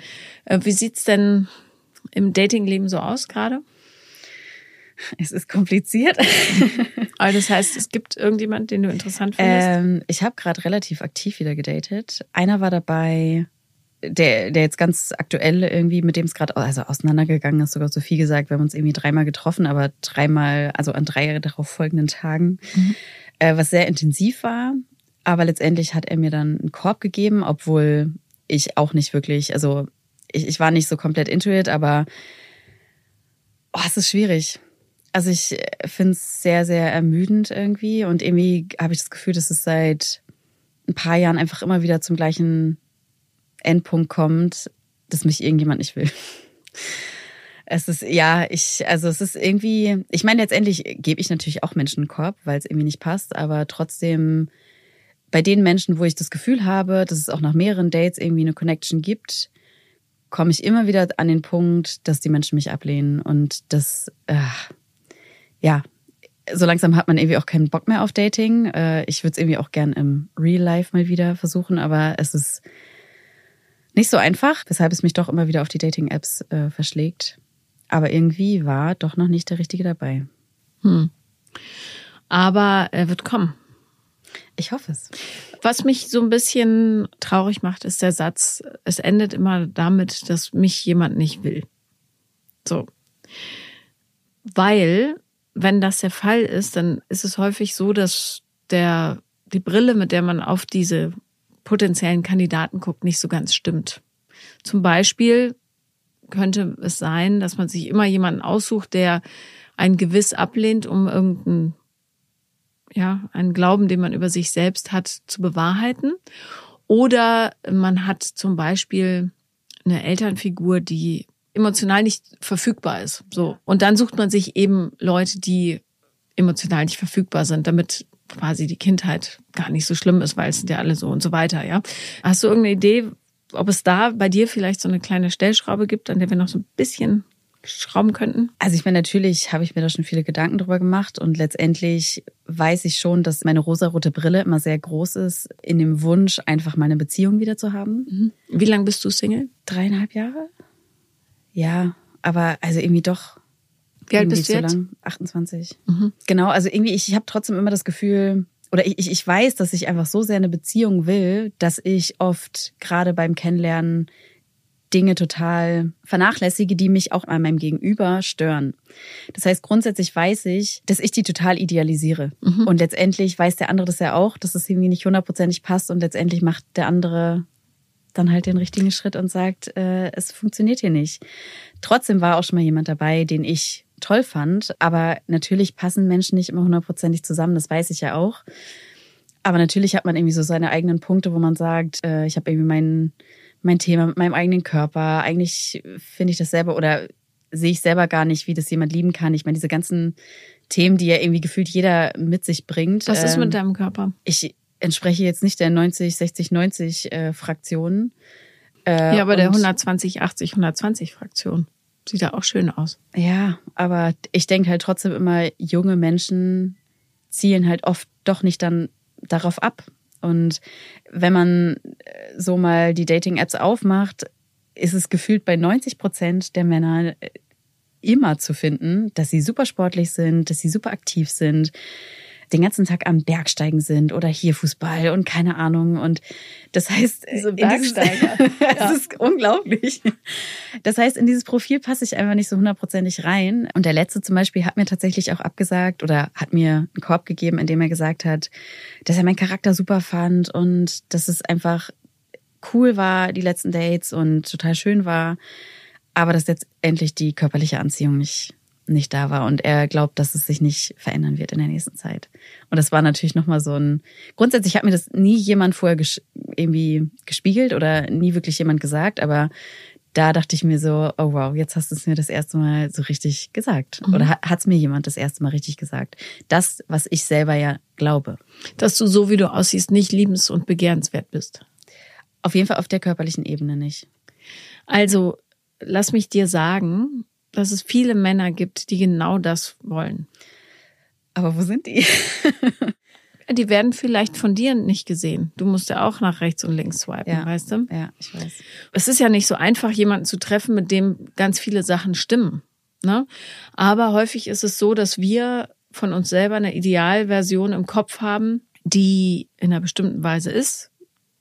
Äh, wie sieht's denn im Datingleben so aus gerade? Es ist kompliziert. Aber das heißt, es gibt irgendjemand, den du interessant findest? Ähm, ich habe gerade relativ aktiv wieder gedatet. Einer war dabei, der, der jetzt ganz aktuell irgendwie, mit dem es gerade also auseinandergegangen ist, sogar so viel gesagt. Wir haben uns irgendwie dreimal getroffen, aber dreimal, also an drei darauf folgenden Tagen, mhm. äh, was sehr intensiv war. Aber letztendlich hat er mir dann einen Korb gegeben, obwohl ich auch nicht wirklich, also ich, ich war nicht so komplett into it, aber oh, es ist schwierig. Also ich finde es sehr, sehr ermüdend irgendwie und irgendwie habe ich das Gefühl, dass es seit ein paar Jahren einfach immer wieder zum gleichen Endpunkt kommt, dass mich irgendjemand nicht will. Es ist, ja, ich, also es ist irgendwie, ich meine, letztendlich gebe ich natürlich auch Menschen einen Korb, weil es irgendwie nicht passt, aber trotzdem bei den Menschen, wo ich das Gefühl habe, dass es auch nach mehreren Dates irgendwie eine Connection gibt, komme ich immer wieder an den Punkt, dass die Menschen mich ablehnen und das, äh, ja, so langsam hat man irgendwie auch keinen Bock mehr auf Dating. Äh, ich würde es irgendwie auch gern im Real Life mal wieder versuchen, aber es ist nicht so einfach, weshalb es mich doch immer wieder auf die Dating-Apps äh, verschlägt. Aber irgendwie war doch noch nicht der Richtige dabei. Hm. Aber er wird kommen. Ich hoffe es. Was mich so ein bisschen traurig macht, ist der Satz, es endet immer damit, dass mich jemand nicht will. So. Weil, wenn das der Fall ist, dann ist es häufig so, dass der, die Brille, mit der man auf diese potenziellen Kandidaten guckt, nicht so ganz stimmt. Zum Beispiel könnte es sein, dass man sich immer jemanden aussucht, der ein Gewiss ablehnt, um irgendeinen, ja, einen Glauben, den man über sich selbst hat, zu bewahrheiten. Oder man hat zum Beispiel eine Elternfigur, die emotional nicht verfügbar ist. So. Und dann sucht man sich eben Leute, die emotional nicht verfügbar sind, damit quasi die Kindheit gar nicht so schlimm ist, weil es sind ja alle so und so weiter, ja. Hast du irgendeine Idee, ob es da bei dir vielleicht so eine kleine Stellschraube gibt, an der wir noch so ein bisschen schrauben könnten? Also ich meine, natürlich habe ich mir da schon viele Gedanken drüber gemacht und letztendlich weiß ich schon, dass meine rosarote Brille immer sehr groß ist in dem Wunsch, einfach mal eine Beziehung wieder zu haben. Mhm. Wie lange bist du Single? Dreieinhalb Jahre. Ja, aber also irgendwie doch wie alt bist du jetzt? Lang. 28. Mhm. Genau, also irgendwie, ich, ich habe trotzdem immer das Gefühl, oder ich, ich weiß, dass ich einfach so sehr eine Beziehung will, dass ich oft gerade beim Kennenlernen Dinge total vernachlässige, die mich auch an meinem Gegenüber stören. Das heißt, grundsätzlich weiß ich, dass ich die total idealisiere. Mhm. Und letztendlich weiß der andere das ja auch, dass es irgendwie nicht hundertprozentig passt und letztendlich macht der andere dann halt den richtigen Schritt und sagt, äh, es funktioniert hier nicht. Trotzdem war auch schon mal jemand dabei, den ich toll fand. Aber natürlich passen Menschen nicht immer hundertprozentig zusammen, das weiß ich ja auch. Aber natürlich hat man irgendwie so seine eigenen Punkte, wo man sagt, äh, ich habe irgendwie mein, mein Thema mit meinem eigenen Körper. Eigentlich finde ich das selber oder sehe ich selber gar nicht, wie das jemand lieben kann. Ich meine, diese ganzen Themen, die ja irgendwie gefühlt jeder mit sich bringt. Was ist mit ähm, deinem Körper? Ich entspreche jetzt nicht der 90, 60, 90 äh, Fraktionen. Äh, ja, aber der 120, 80, 120 Fraktion. Sieht ja auch schön aus. Ja, aber ich denke halt trotzdem immer, junge Menschen zielen halt oft doch nicht dann darauf ab. Und wenn man äh, so mal die Dating-Apps aufmacht, ist es gefühlt bei 90 Prozent der Männer äh, immer zu finden, dass sie super sportlich sind, dass sie super aktiv sind, den ganzen Tag am Bergsteigen sind oder hier Fußball und keine Ahnung. Und das heißt, diese Bergsteiger. das ist unglaublich. Das heißt, in dieses Profil passe ich einfach nicht so hundertprozentig rein. Und der letzte zum Beispiel hat mir tatsächlich auch abgesagt oder hat mir einen Korb gegeben, in dem er gesagt hat, dass er meinen Charakter super fand und dass es einfach cool war, die letzten Dates und total schön war. Aber dass jetzt endlich die körperliche Anziehung nicht nicht da war und er glaubt, dass es sich nicht verändern wird in der nächsten Zeit. Und das war natürlich nochmal so ein, grundsätzlich hat mir das nie jemand vorher ges irgendwie gespiegelt oder nie wirklich jemand gesagt, aber da dachte ich mir so, oh wow, jetzt hast du es mir das erste Mal so richtig gesagt. Mhm. Oder hat es mir jemand das erste Mal richtig gesagt? Das, was ich selber ja glaube. Dass du so, wie du aussiehst, nicht liebens- und begehrenswert bist. Auf jeden Fall auf der körperlichen Ebene nicht. Also, lass mich dir sagen, dass es viele Männer gibt, die genau das wollen. Aber wo sind die? Die werden vielleicht von dir nicht gesehen. Du musst ja auch nach rechts und links swipen, Ja. weißt du? Ja, ich weiß. Es ist ja nicht so einfach, jemanden zu treffen, mit dem ganz viele Sachen stimmen. Ne? Aber häufig ist es so, dass wir von uns selber eine Idealversion im Kopf haben, die in einer bestimmten Weise ist.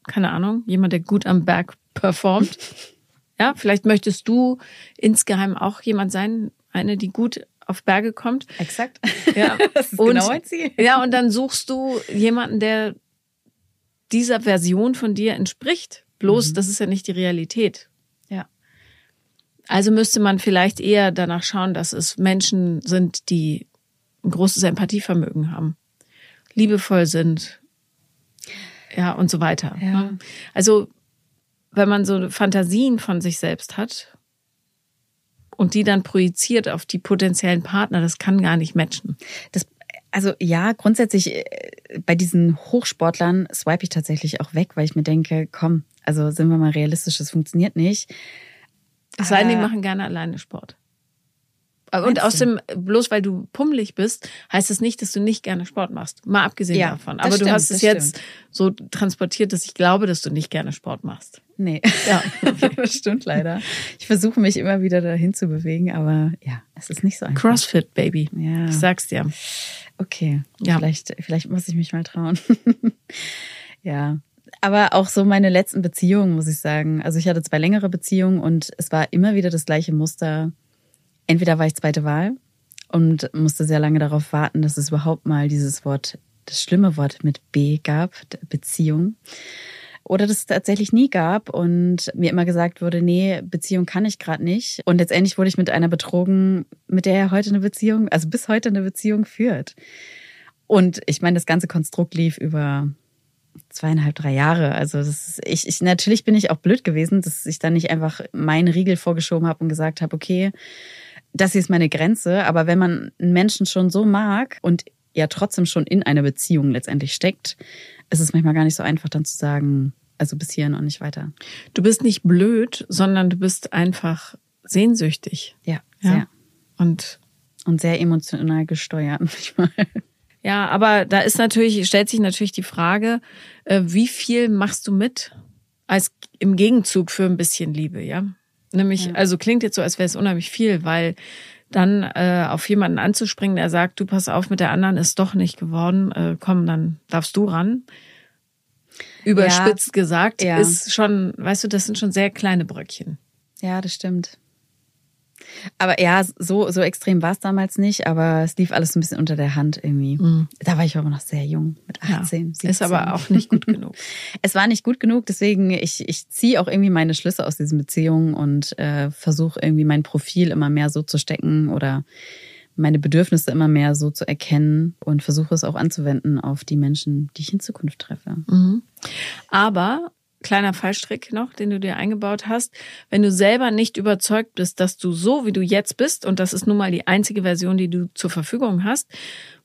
Keine Ahnung, jemand, der gut am Berg performt. Ja, vielleicht möchtest du insgeheim auch jemand sein, eine, die gut auf Berge kommt. Exakt. Ja. Das ist Und- genau mein Ziel. Ja, und dann suchst du jemanden, der dieser Version von dir entspricht. Bloß, das ist ja nicht die Realität. Ja. Also müsste man vielleicht eher danach schauen, dass es Menschen sind, die ein großes Empathievermögen haben, liebevoll sind, ja, und so weiter. Ja. ne? Also, wenn man so Fantasien von sich selbst hat und die dann projiziert auf die potenziellen Partner, das kann gar nicht matchen. Das, also ja, grundsätzlich äh, bei diesen Hochsportlern swipe ich tatsächlich auch weg, weil ich mir denke, komm, also sind wir mal realistisch, das funktioniert nicht. Es sei denn, die machen gerne alleine Sport. Und du? außerdem, bloß weil du pummelig bist, heißt es nicht, dass du nicht gerne Sport machst. Mal abgesehen Ja, davon. das Aber du stimmt, hast es das jetzt so transportiert, dass ich glaube, dass du nicht gerne Sport machst. Nee, Ja. das stimmt leider. Ich versuche mich immer wieder dahin zu bewegen, aber ja, es ist nicht so einfach. Crossfit, Baby. Ja. Ich sag's dir. Okay, Ja. vielleicht, vielleicht muss ich mich mal trauen. ja. Aber auch so meine letzten Beziehungen, muss ich sagen. Also ich hatte zwei längere Beziehungen und es war immer wieder das gleiche Muster. Entweder war ich zweite Wahl und musste sehr lange darauf warten, dass es überhaupt mal dieses Wort, das schlimme Wort mit B gab, Beziehung. Oder dass es tatsächlich nie gab und mir immer gesagt wurde, nee, Beziehung kann ich gerade nicht. Und letztendlich wurde ich mit einer betrogen, mit der er heute eine Beziehung, also bis heute eine Beziehung führt. Und ich meine, das ganze Konstrukt lief über zweieinhalb, drei Jahre. Also das ist, ich, ich, natürlich bin ich auch blöd gewesen, dass ich dann nicht einfach meinen Riegel vorgeschoben habe und gesagt habe, okay, das hier ist meine Grenze. Aber wenn man einen Menschen schon so mag und ja trotzdem schon in einer Beziehung letztendlich steckt, ist es manchmal gar nicht so einfach dann zu sagen, also bis hierhin und nicht weiter. Du bist nicht blöd, sondern du bist einfach sehnsüchtig. Ja, Ja. sehr. Und Und sehr emotional gesteuert manchmal. ja, aber da ist natürlich, stellt sich natürlich die Frage, äh, wie viel machst du mit als im Gegenzug für ein bisschen Liebe, ja? Nämlich, Ja. also klingt jetzt so, als wäre es unheimlich viel, weil dann äh, auf jemanden anzuspringen, der sagt, du pass auf, mit der anderen ist doch nicht geworden, äh, komm, dann darfst du ran. Überspitzt gesagt, Ja. ist schon, weißt du, das sind schon sehr kleine Bröckchen. Ja, das stimmt. Aber ja, so, so extrem war es damals nicht, aber es lief alles ein bisschen unter der Hand irgendwie. Da war ich aber noch sehr jung, mit 18, 17. Ist aber auch nicht gut genug. Es war nicht gut genug, deswegen ich, ich ziehe auch irgendwie meine Schlüsse aus diesen Beziehungen und äh, versuche irgendwie mein Profil immer mehr so zu stecken oder meine Bedürfnisse immer mehr so zu erkennen und versuche es auch anzuwenden auf die Menschen, die ich in Zukunft treffe. Mhm. Aber kleiner Fallstrick noch, den du dir eingebaut hast, wenn du selber nicht überzeugt bist, dass du so, wie du jetzt bist, und das ist nun mal die einzige Version, die du zur Verfügung hast,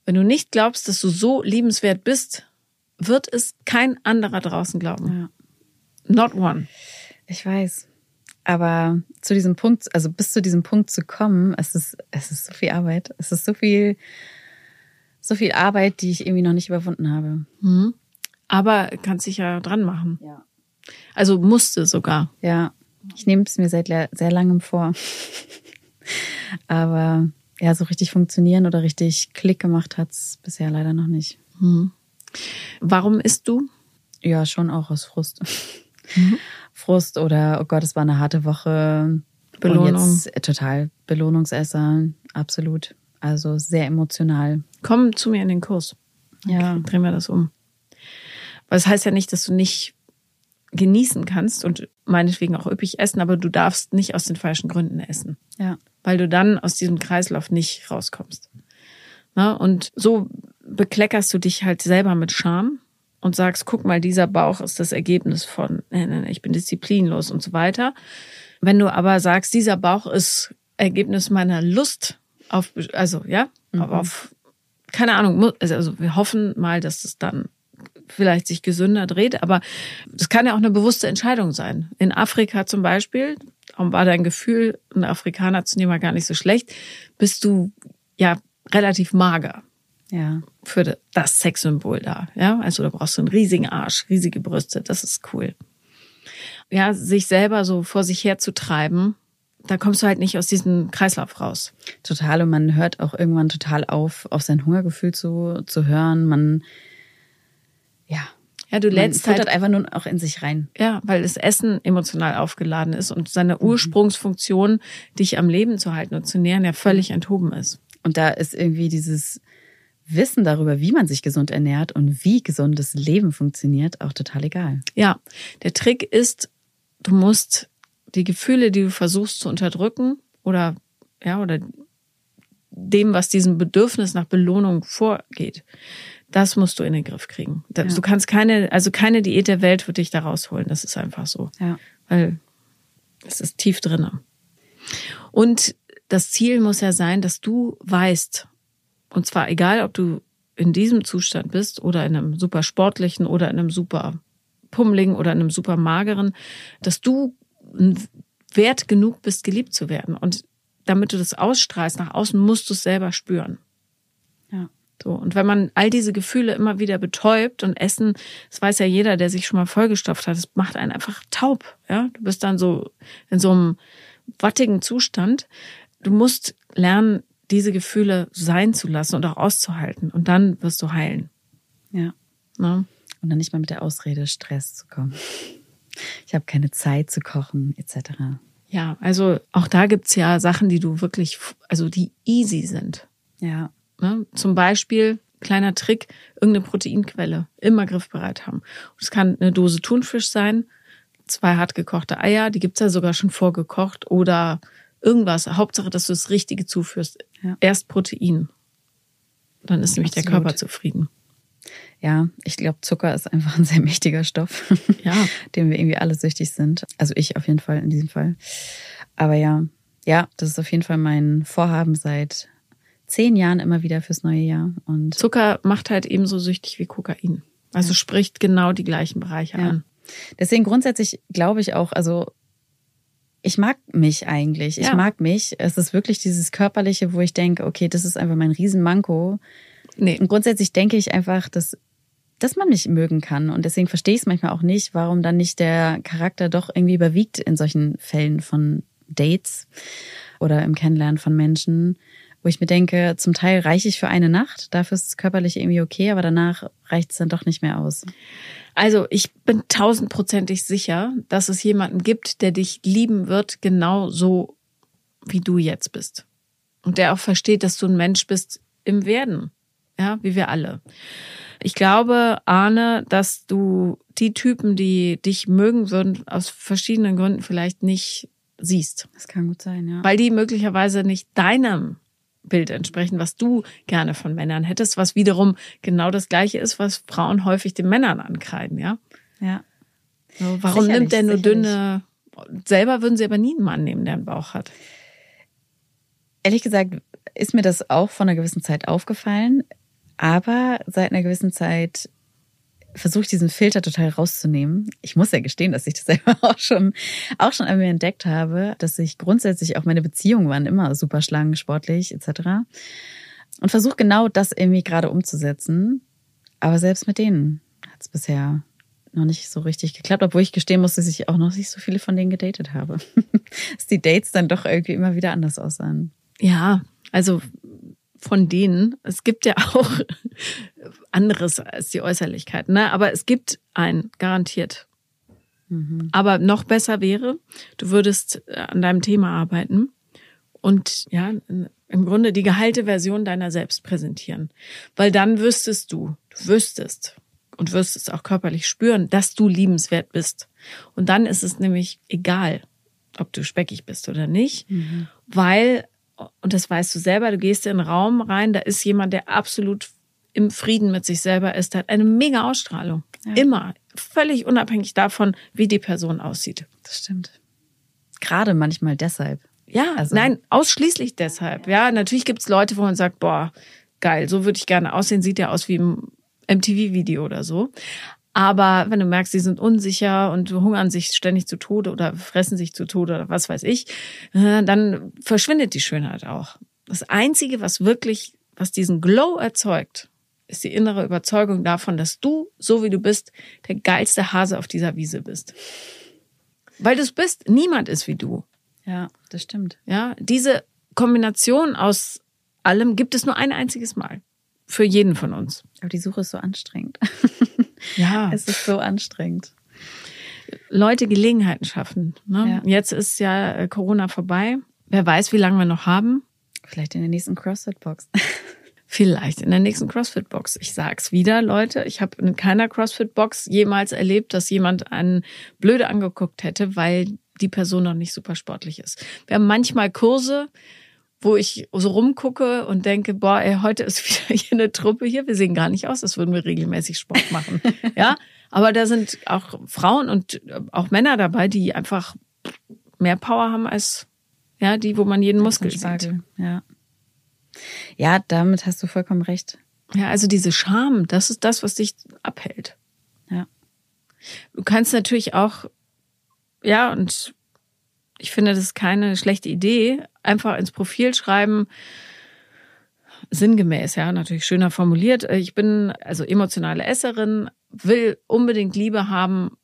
wenn du nicht glaubst, dass du so liebenswert bist, wird es kein anderer draußen glauben. Ja. Not one. Ich weiß. Aber zu diesem Punkt, also bis zu diesem Punkt zu kommen, es ist, es ist so viel Arbeit. Es ist so viel, so viel Arbeit, die ich irgendwie noch nicht überwunden habe. Mhm. Aber kannst dich ja dran machen. Ja. Also musste sogar. Ja, ich nehme es mir seit sehr langem vor. Aber ja, so richtig funktionieren oder richtig Klick gemacht hat's bisher leider noch nicht. Mhm. Warum isst du? Ja, schon auch aus Frust. Mhm. Frust oder, oh Gott, es war eine harte Woche. Belohnung. Und jetzt, äh, total Belohnungsesser, absolut. Also sehr emotional. Komm zu mir in den Kurs. Ja. Drehen wir das um. Weil es heißt ja nicht, dass du nicht genießen kannst und meinetwegen auch üppig essen, aber du darfst nicht aus den falschen Gründen essen, Ja. weil du dann aus diesem Kreislauf nicht rauskommst. Na, und so bekleckerst du dich halt selber mit Scham und sagst, guck mal, dieser Bauch ist das Ergebnis von, nee, nee, ich bin disziplinlos und so weiter. Wenn du aber sagst, dieser Bauch ist Ergebnis meiner Lust auf, also ja, aber auf, keine Ahnung, mu- also wir hoffen mal, dass es dann vielleicht sich gesünder dreht, aber das kann ja auch eine bewusste Entscheidung sein. In Afrika zum Beispiel, darum war dein Gefühl, ein Afrikaner zu nehmen, gar nicht so schlecht, bist du ja relativ mager. Ja. für das Sexsymbol da. Ja, also da brauchst du einen riesigen Arsch, riesige Brüste. Das ist cool. Ja, sich selber so vor sich herzutreiben, da kommst du halt nicht aus diesem Kreislauf raus. Total. Und man hört auch irgendwann total auf, auf sein Hungergefühl zu, zu hören. Man, ja. Ja, du lädst halt, einfach nur auch in sich rein. ja, weil das Essen emotional aufgeladen ist und seine Ursprungsfunktion, dich am Leben zu halten und zu nähren, ja völlig enthoben ist. Und da ist irgendwie dieses Wissen darüber, wie man sich gesund ernährt und wie gesundes Leben funktioniert, auch total egal. Ja, der Trick ist, du musst die Gefühle, die du versuchst zu unterdrücken oder ja oder dem, was diesem Bedürfnis nach Belohnung vorgeht, das musst du in den Griff kriegen. Ja. Du kannst keine, also keine Diät der Welt wird dich da rausholen. Das ist einfach so, Ja. weil es ist tief drinne. Und das Ziel muss ja sein, dass du weißt, und zwar egal, ob du in diesem Zustand bist oder in einem super sportlichen oder in einem super pummeligen oder in einem super mageren, dass du wert genug bist, geliebt zu werden. Und damit du das ausstrahlst nach außen, musst du es selber spüren. Ja. So. Und wenn man all diese Gefühle immer wieder betäubt und Essen, das weiß ja jeder, der sich schon mal vollgestopft hat, das macht einen einfach taub. Ja, du bist dann so in so einem wattigen Zustand. Du musst lernen, diese Gefühle sein zu lassen und auch auszuhalten. Und dann wirst du heilen. Ja. Ne? Und dann nicht mal mit der Ausrede Stress zu kommen. Ich habe keine Zeit zu kochen, etc. Ja, also auch da gibt's ja Sachen, die du wirklich, also die easy sind. Ja. Ne? Zum Beispiel, kleiner Trick, irgendeine Proteinquelle immer griffbereit haben. Es kann eine Dose Thunfisch sein, zwei hart gekochte Eier, die gibt's ja sogar schon vorgekocht oder irgendwas. Hauptsache, dass du das Richtige zuführst. Ja. Erst Protein. Dann ist nämlich der Absolut. Körper zufrieden. Ja, ich glaube, Zucker ist einfach ein sehr mächtiger Stoff, Ja. dem wir irgendwie alle süchtig sind. Also ich auf jeden Fall in diesem Fall. Aber ja, ja, das ist auf jeden Fall mein Vorhaben seit zehn Jahren immer wieder fürs neue Jahr. Und Zucker macht halt ebenso süchtig wie Kokain. Also spricht genau die gleichen Bereiche Ja. an. deswegen grundsätzlich glaube ich auch, also ich mag mich eigentlich. Ich Ja. mag mich. Es ist wirklich dieses Körperliche, wo ich denke, okay, das ist einfach mein Riesenmanko. Nee. Und grundsätzlich denke ich einfach, dass, dass man mich mögen kann. Und deswegen verstehe ich es manchmal auch nicht, warum dann nicht der Charakter doch irgendwie überwiegt in solchen Fällen von Dates oder im Kennenlernen von Menschen, wo ich mir denke, zum Teil reiche ich für eine Nacht, dafür ist es körperlich irgendwie okay, aber danach reicht es dann doch nicht mehr aus. Also ich bin tausendprozentig sicher, dass es jemanden gibt, der dich lieben wird, genau so wie du jetzt bist. Und der auch versteht, dass du ein Mensch bist im Werden. Ja, wie wir alle. Ich glaube, Arne, dass du die Typen, die dich mögen würden, aus verschiedenen Gründen vielleicht nicht siehst. Das kann gut sein, ja. Weil die möglicherweise nicht deinem Bild entsprechen, was du gerne von Männern hättest, was wiederum genau das gleiche ist, was Frauen häufig den Männern ankreiden, ja. ja. So, warum Sicherlich, nimmt der nur sicherlich. dünne? Selber würden sie aber nie einen Mann nehmen, der einen Bauch hat. Ehrlich gesagt ist mir das auch vor einer gewissen Zeit aufgefallen, aber seit einer gewissen Zeit versuche diesen Filter total rauszunehmen. Ich muss ja gestehen, dass ich das selber auch schon, auch schon an mir entdeckt habe, dass ich grundsätzlich auch meine Beziehungen waren immer super schlank, sportlich etc. Und versuche genau das irgendwie gerade umzusetzen. Aber selbst mit denen hat es bisher noch nicht so richtig geklappt, obwohl ich gestehen muss, dass ich auch noch nicht so viele von denen gedatet habe. dass die Dates dann doch irgendwie immer wieder anders aussahen. Ja, also von denen. Es gibt ja auch anderes als die Äußerlichkeit, ne? Aber es gibt einen, garantiert. Aber noch besser wäre, du würdest äh, an deinem Thema arbeiten und ja, im Grunde die geheilte Version deiner selbst präsentieren. Weil dann wüsstest du, du wüsstest und wirst es auch körperlich spüren, dass du liebenswert bist. Und dann ist es nämlich egal, ob du speckig bist oder nicht, weil, und das weißt du selber, du gehst in einen Raum rein, da ist jemand, der absolut im Frieden mit sich selber ist, der hat eine mega Ausstrahlung. Immer. Völlig unabhängig davon, wie die Person aussieht. Das stimmt. Gerade manchmal deshalb. Ja, Also- nein, ausschließlich deshalb. Ja, natürlich gibt's Leute, wo man sagt, boah, geil, so würde ich gerne aussehen, sieht ja aus wie im MTV-Video oder so. Aber wenn du merkst, sie sind unsicher und hungern sich ständig zu Tode oder fressen sich zu Tode oder was weiß ich, äh, dann verschwindet die Schönheit auch. Das Einzige, was wirklich was diesen Glow erzeugt, ist die innere Überzeugung davon, dass du, so wie du bist, der geilste Hase auf dieser Wiese bist. Weil du es bist. Niemand ist wie du. Ja, das stimmt. Ja, diese Kombination aus allem gibt es nur ein einziges Mal. Für jeden von uns. Aber die Suche ist so anstrengend. Ja. Es ist so anstrengend. Leute Gelegenheiten schaffen. Ne? Ja. Jetzt ist ja äh, Corona vorbei. Wer weiß, wie lange wir noch haben. Vielleicht in der nächsten CrossFit-Box. Vielleicht in der nächsten CrossFit-Box. Ich sag's wieder, Leute. Ich habe in keiner CrossFit-Box jemals erlebt, dass jemand einen blöde angeguckt hätte, weil die Person noch nicht super sportlich ist. Wir haben manchmal Kurse, wo ich so rumgucke und denke, boah, ey, heute ist wieder hier eine Truppe hier. Wir sehen gar nicht aus, als würden wir regelmäßig Sport machen. ja, aber da sind auch Frauen und auch Männer dabei, die einfach mehr Power haben als ja, die, wo man jeden Muskel sieht. Ja. Ja, damit hast du vollkommen recht. Ja, also diese Scham, das ist das, was dich abhält. Ja. Du kannst natürlich auch, ja, und ich finde, das ist keine schlechte Idee, einfach ins Profil schreiben, sinngemäß, ja, natürlich schöner formuliert. Ich bin also emotionale Esserin, will unbedingt Liebe haben,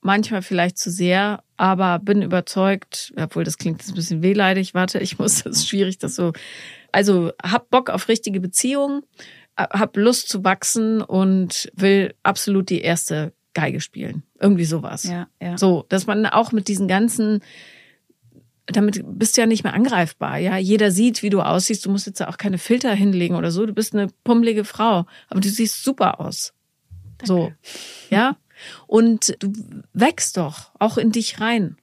manchmal vielleicht zu sehr, aber bin überzeugt, obwohl das klingt jetzt ein bisschen wehleidig, warte, ich muss, das ist schwierig, das so, also hab Bock auf richtige Beziehungen, hab Lust zu wachsen und will absolut die erste Geige spielen. Irgendwie sowas. Ja, ja. So, dass man auch mit diesen ganzen, damit bist du ja nicht mehr angreifbar. Ja, jeder sieht, wie du aussiehst. Du musst jetzt ja auch keine Filter hinlegen oder so. Du bist eine pummelige Frau, aber du siehst super aus. So, ja. Und du wächst doch auch in dich rein.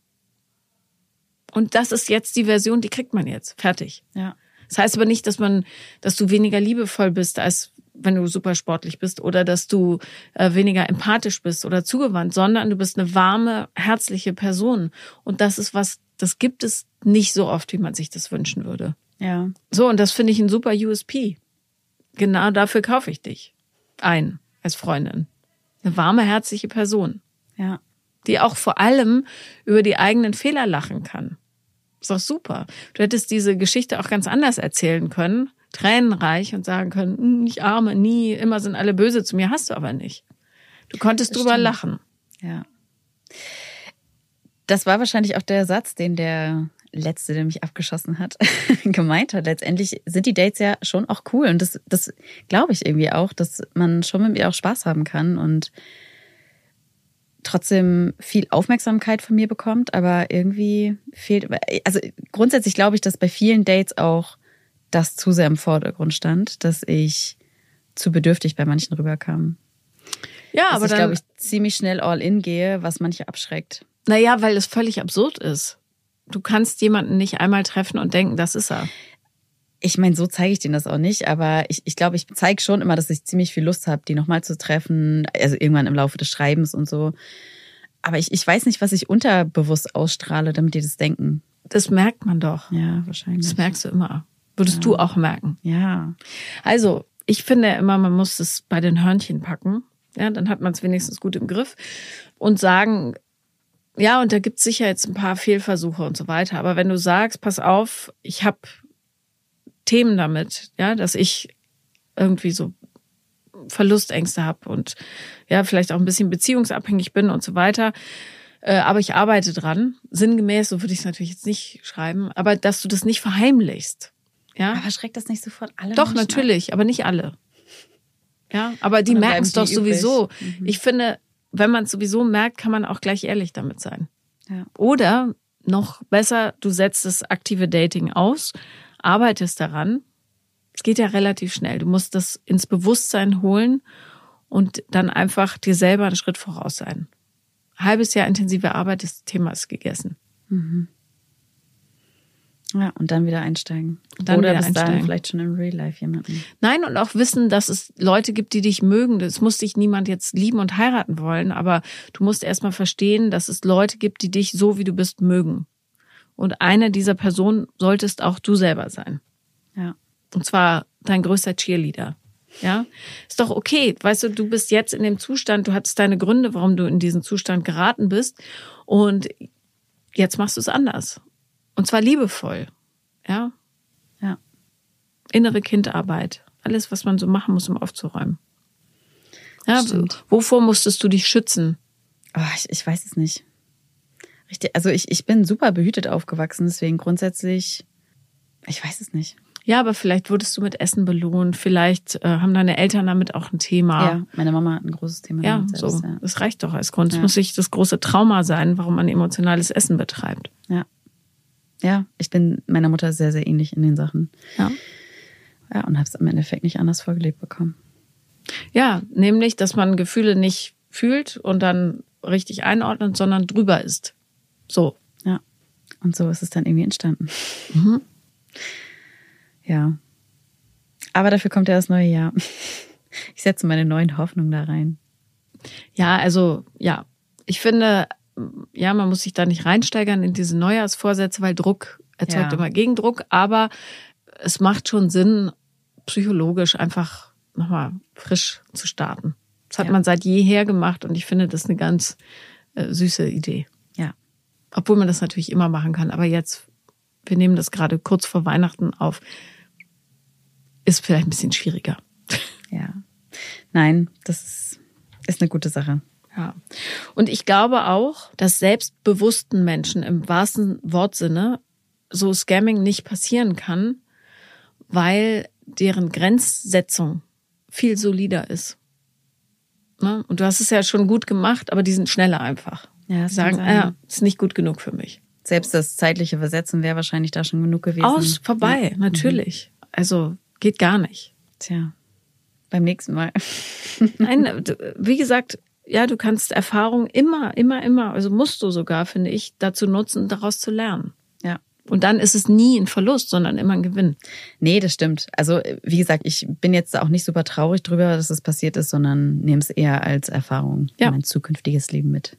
Und das ist jetzt die Version, die kriegt man jetzt. Fertig. Ja. Das heißt aber nicht, dass man, dass du weniger liebevoll bist, als wenn du super sportlich bist oder dass du äh, weniger empathisch bist oder zugewandt, sondern du bist eine warme, herzliche Person. Und das ist was, das gibt es nicht so oft, wie man sich das wünschen würde. Ja. So, und das finde ich ein super USP. Genau dafür kaufe ich dich ein als Freundin. Eine warme, herzliche Person, Ja. die auch vor allem über die eigenen Fehler lachen kann. Ist doch super. Du hättest diese Geschichte auch ganz anders erzählen können, tränenreich und sagen können, "Hm, ich arme, nie, immer sind alle böse zu mir, hast du aber nicht. Du konntest Das drüber stimmt. lachen. Ja. Das war wahrscheinlich auch der Satz, den der letzte, der mich abgeschossen hat, gemeint hat. Letztendlich sind die Dates ja schon auch cool. Und das, das glaube ich irgendwie auch, dass man schon mit mir auch Spaß haben kann und trotzdem viel Aufmerksamkeit von mir bekommt, aber irgendwie fehlt, also grundsätzlich glaube ich, dass bei vielen Dates auch das zu sehr im Vordergrund stand, dass ich zu bedürftig bei manchen rüberkam. Ja, Dass aber ich, dann, glaube ich, ziemlich schnell all in gehe, was manche abschreckt. naja, weil es völlig absurd ist. Du kannst jemanden nicht einmal treffen und denken, das ist er. Ich meine, so zeige ich denen das auch nicht, aber ich, ich glaube, ich zeige schon immer, dass ich ziemlich viel Lust habe, die nochmal zu treffen, also irgendwann im Laufe des Schreibens und so. Aber ich, ich weiß nicht, was ich unterbewusst ausstrahle, damit die das denken. Das merkt man doch. Ja, wahrscheinlich. Das merkst du immer. Würdest du auch merken. Ja. Also, ich finde immer, man muss es bei den Hörnchen packen. Ja, dann hat man es wenigstens gut im Griff. Und sagen, ja, und da gibt es sicher jetzt ein paar Fehlversuche und so weiter. Aber wenn du sagst, pass auf, ich habe Themen damit, ja, dass ich irgendwie so Verlustängste habe und ja, vielleicht auch ein bisschen beziehungsabhängig bin und so weiter. Äh, aber ich arbeite dran. Sinngemäß, so würde ich es natürlich jetzt nicht schreiben, aber dass du das nicht verheimlichst. Ja, Aber schreckt das nicht sofort alle doch, Menschen ab? natürlich, aber nicht alle. Ja, aber die merken es doch sowieso. Mhm. Ich finde, wenn man es sowieso merkt, kann man auch gleich ehrlich damit sein. Ja. Oder noch besser, du setzt das aktive Dating aus, arbeitest daran. Es geht ja relativ schnell. Du musst das ins Bewusstsein holen und dann einfach dir selber einen Schritt voraus sein. Halbes Jahr intensive Arbeit, das Thema ist gegessen. Ja, und dann wieder einsteigen. Dann Oder wieder bis dahin einsteigen. vielleicht schon im Real Life jemanden. Nein, und auch wissen, dass es Leute gibt, die dich mögen. Es muss dich niemand jetzt lieben und heiraten wollen, aber du musst erstmal verstehen, dass es Leute gibt, die dich so wie du bist mögen. Und eine dieser Personen solltest auch du selber sein. Ja. Und zwar dein größter Cheerleader. Ja, ist doch okay. Weißt du, du bist jetzt in dem Zustand, du hattest deine Gründe, warum du in diesen Zustand geraten bist. Und jetzt machst du es anders. Und zwar liebevoll. Ja, Ja. innere Kindarbeit. alles, was man so machen muss, um aufzuräumen. Ja, Stimmt. wovor musstest du dich schützen? Oh, ich, ich weiß es nicht. Richtig, also ich, ich bin super behütet aufgewachsen, deswegen grundsätzlich, ich weiß es nicht. Ja, aber vielleicht wurdest du mit Essen belohnt. Vielleicht äh, haben deine Eltern damit auch ein Thema. Ja, meine Mama hat ein großes Thema. Ja, selbst, so. ja. Das reicht doch als Grund. Es Ja. muss nicht das große Trauma sein, warum man emotionales Essen betreibt. Ja. Ja, ich bin meiner Mutter sehr, sehr ähnlich in den Sachen. Ja. Ja, und habe es im Endeffekt nicht anders vorgelebt bekommen. Ja, nämlich, dass man Gefühle nicht fühlt und dann richtig einordnet, sondern drüber ist. So. Ja. Und so ist es dann irgendwie entstanden. Mhm. Ja. Aber dafür kommt ja das neue Jahr. Ich setze meine neuen Hoffnungen da rein. Ja, also, ja. Ich finde, ja, man muss sich da nicht reinsteigern in diese Neujahrsvorsätze, weil Druck erzeugt Ja. immer Gegendruck. Aber es macht schon Sinn, psychologisch einfach nochmal frisch zu starten. Das hat Ja. man seit jeher gemacht und ich finde das eine ganz äh, süße Idee. Ja. Obwohl man das natürlich immer machen kann. Aber jetzt, wir nehmen das gerade kurz vor Weihnachten auf, ist vielleicht ein bisschen schwieriger. Ja. Nein, das ist, ist eine gute Sache. Ja. Und ich glaube auch, dass selbstbewussten Menschen im wahrsten Wortsinne so Scamming nicht passieren kann, weil deren Grenzsetzung viel solider ist. Ne? Und du hast es ja schon gut gemacht, aber die sind schneller einfach. Ja, das sagen, ja, ist nicht gut genug für mich. Selbst das zeitliche Versetzen wäre wahrscheinlich da schon genug gewesen. Aus, vorbei, Ja. natürlich. Also geht gar nicht. Tja, beim nächsten Mal. Nein, wie gesagt, ja, du kannst Erfahrung immer, immer, immer, also musst du sogar, finde ich, dazu nutzen, daraus zu lernen. Ja. Und dann ist es nie ein Verlust, sondern immer ein Gewinn. Nee, das stimmt. Also, wie gesagt, ich bin jetzt auch nicht super traurig drüber, dass es passiert ist, sondern nehme es eher als Erfahrung Ja. in mein zukünftiges Leben mit.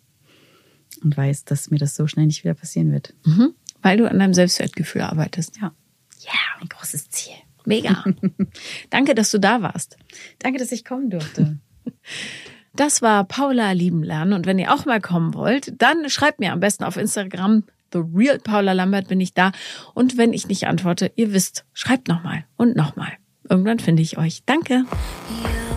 Und weiß, dass mir das so schnell nicht wieder passieren wird. Mhm. Weil du an deinem Selbstwertgefühl arbeitest. Ja. Ja, ein großes Ziel. Mega. Danke, dass du da warst. Danke, dass ich kommen durfte. Das war Paula lieben lernen. Und wenn ihr auch mal kommen wollt, dann schreibt mir am besten auf Instagram. The Real Paula Lambert bin ich da. Und wenn ich nicht antworte, ihr wisst, schreibt nochmal und nochmal. Irgendwann finde ich euch. Danke. You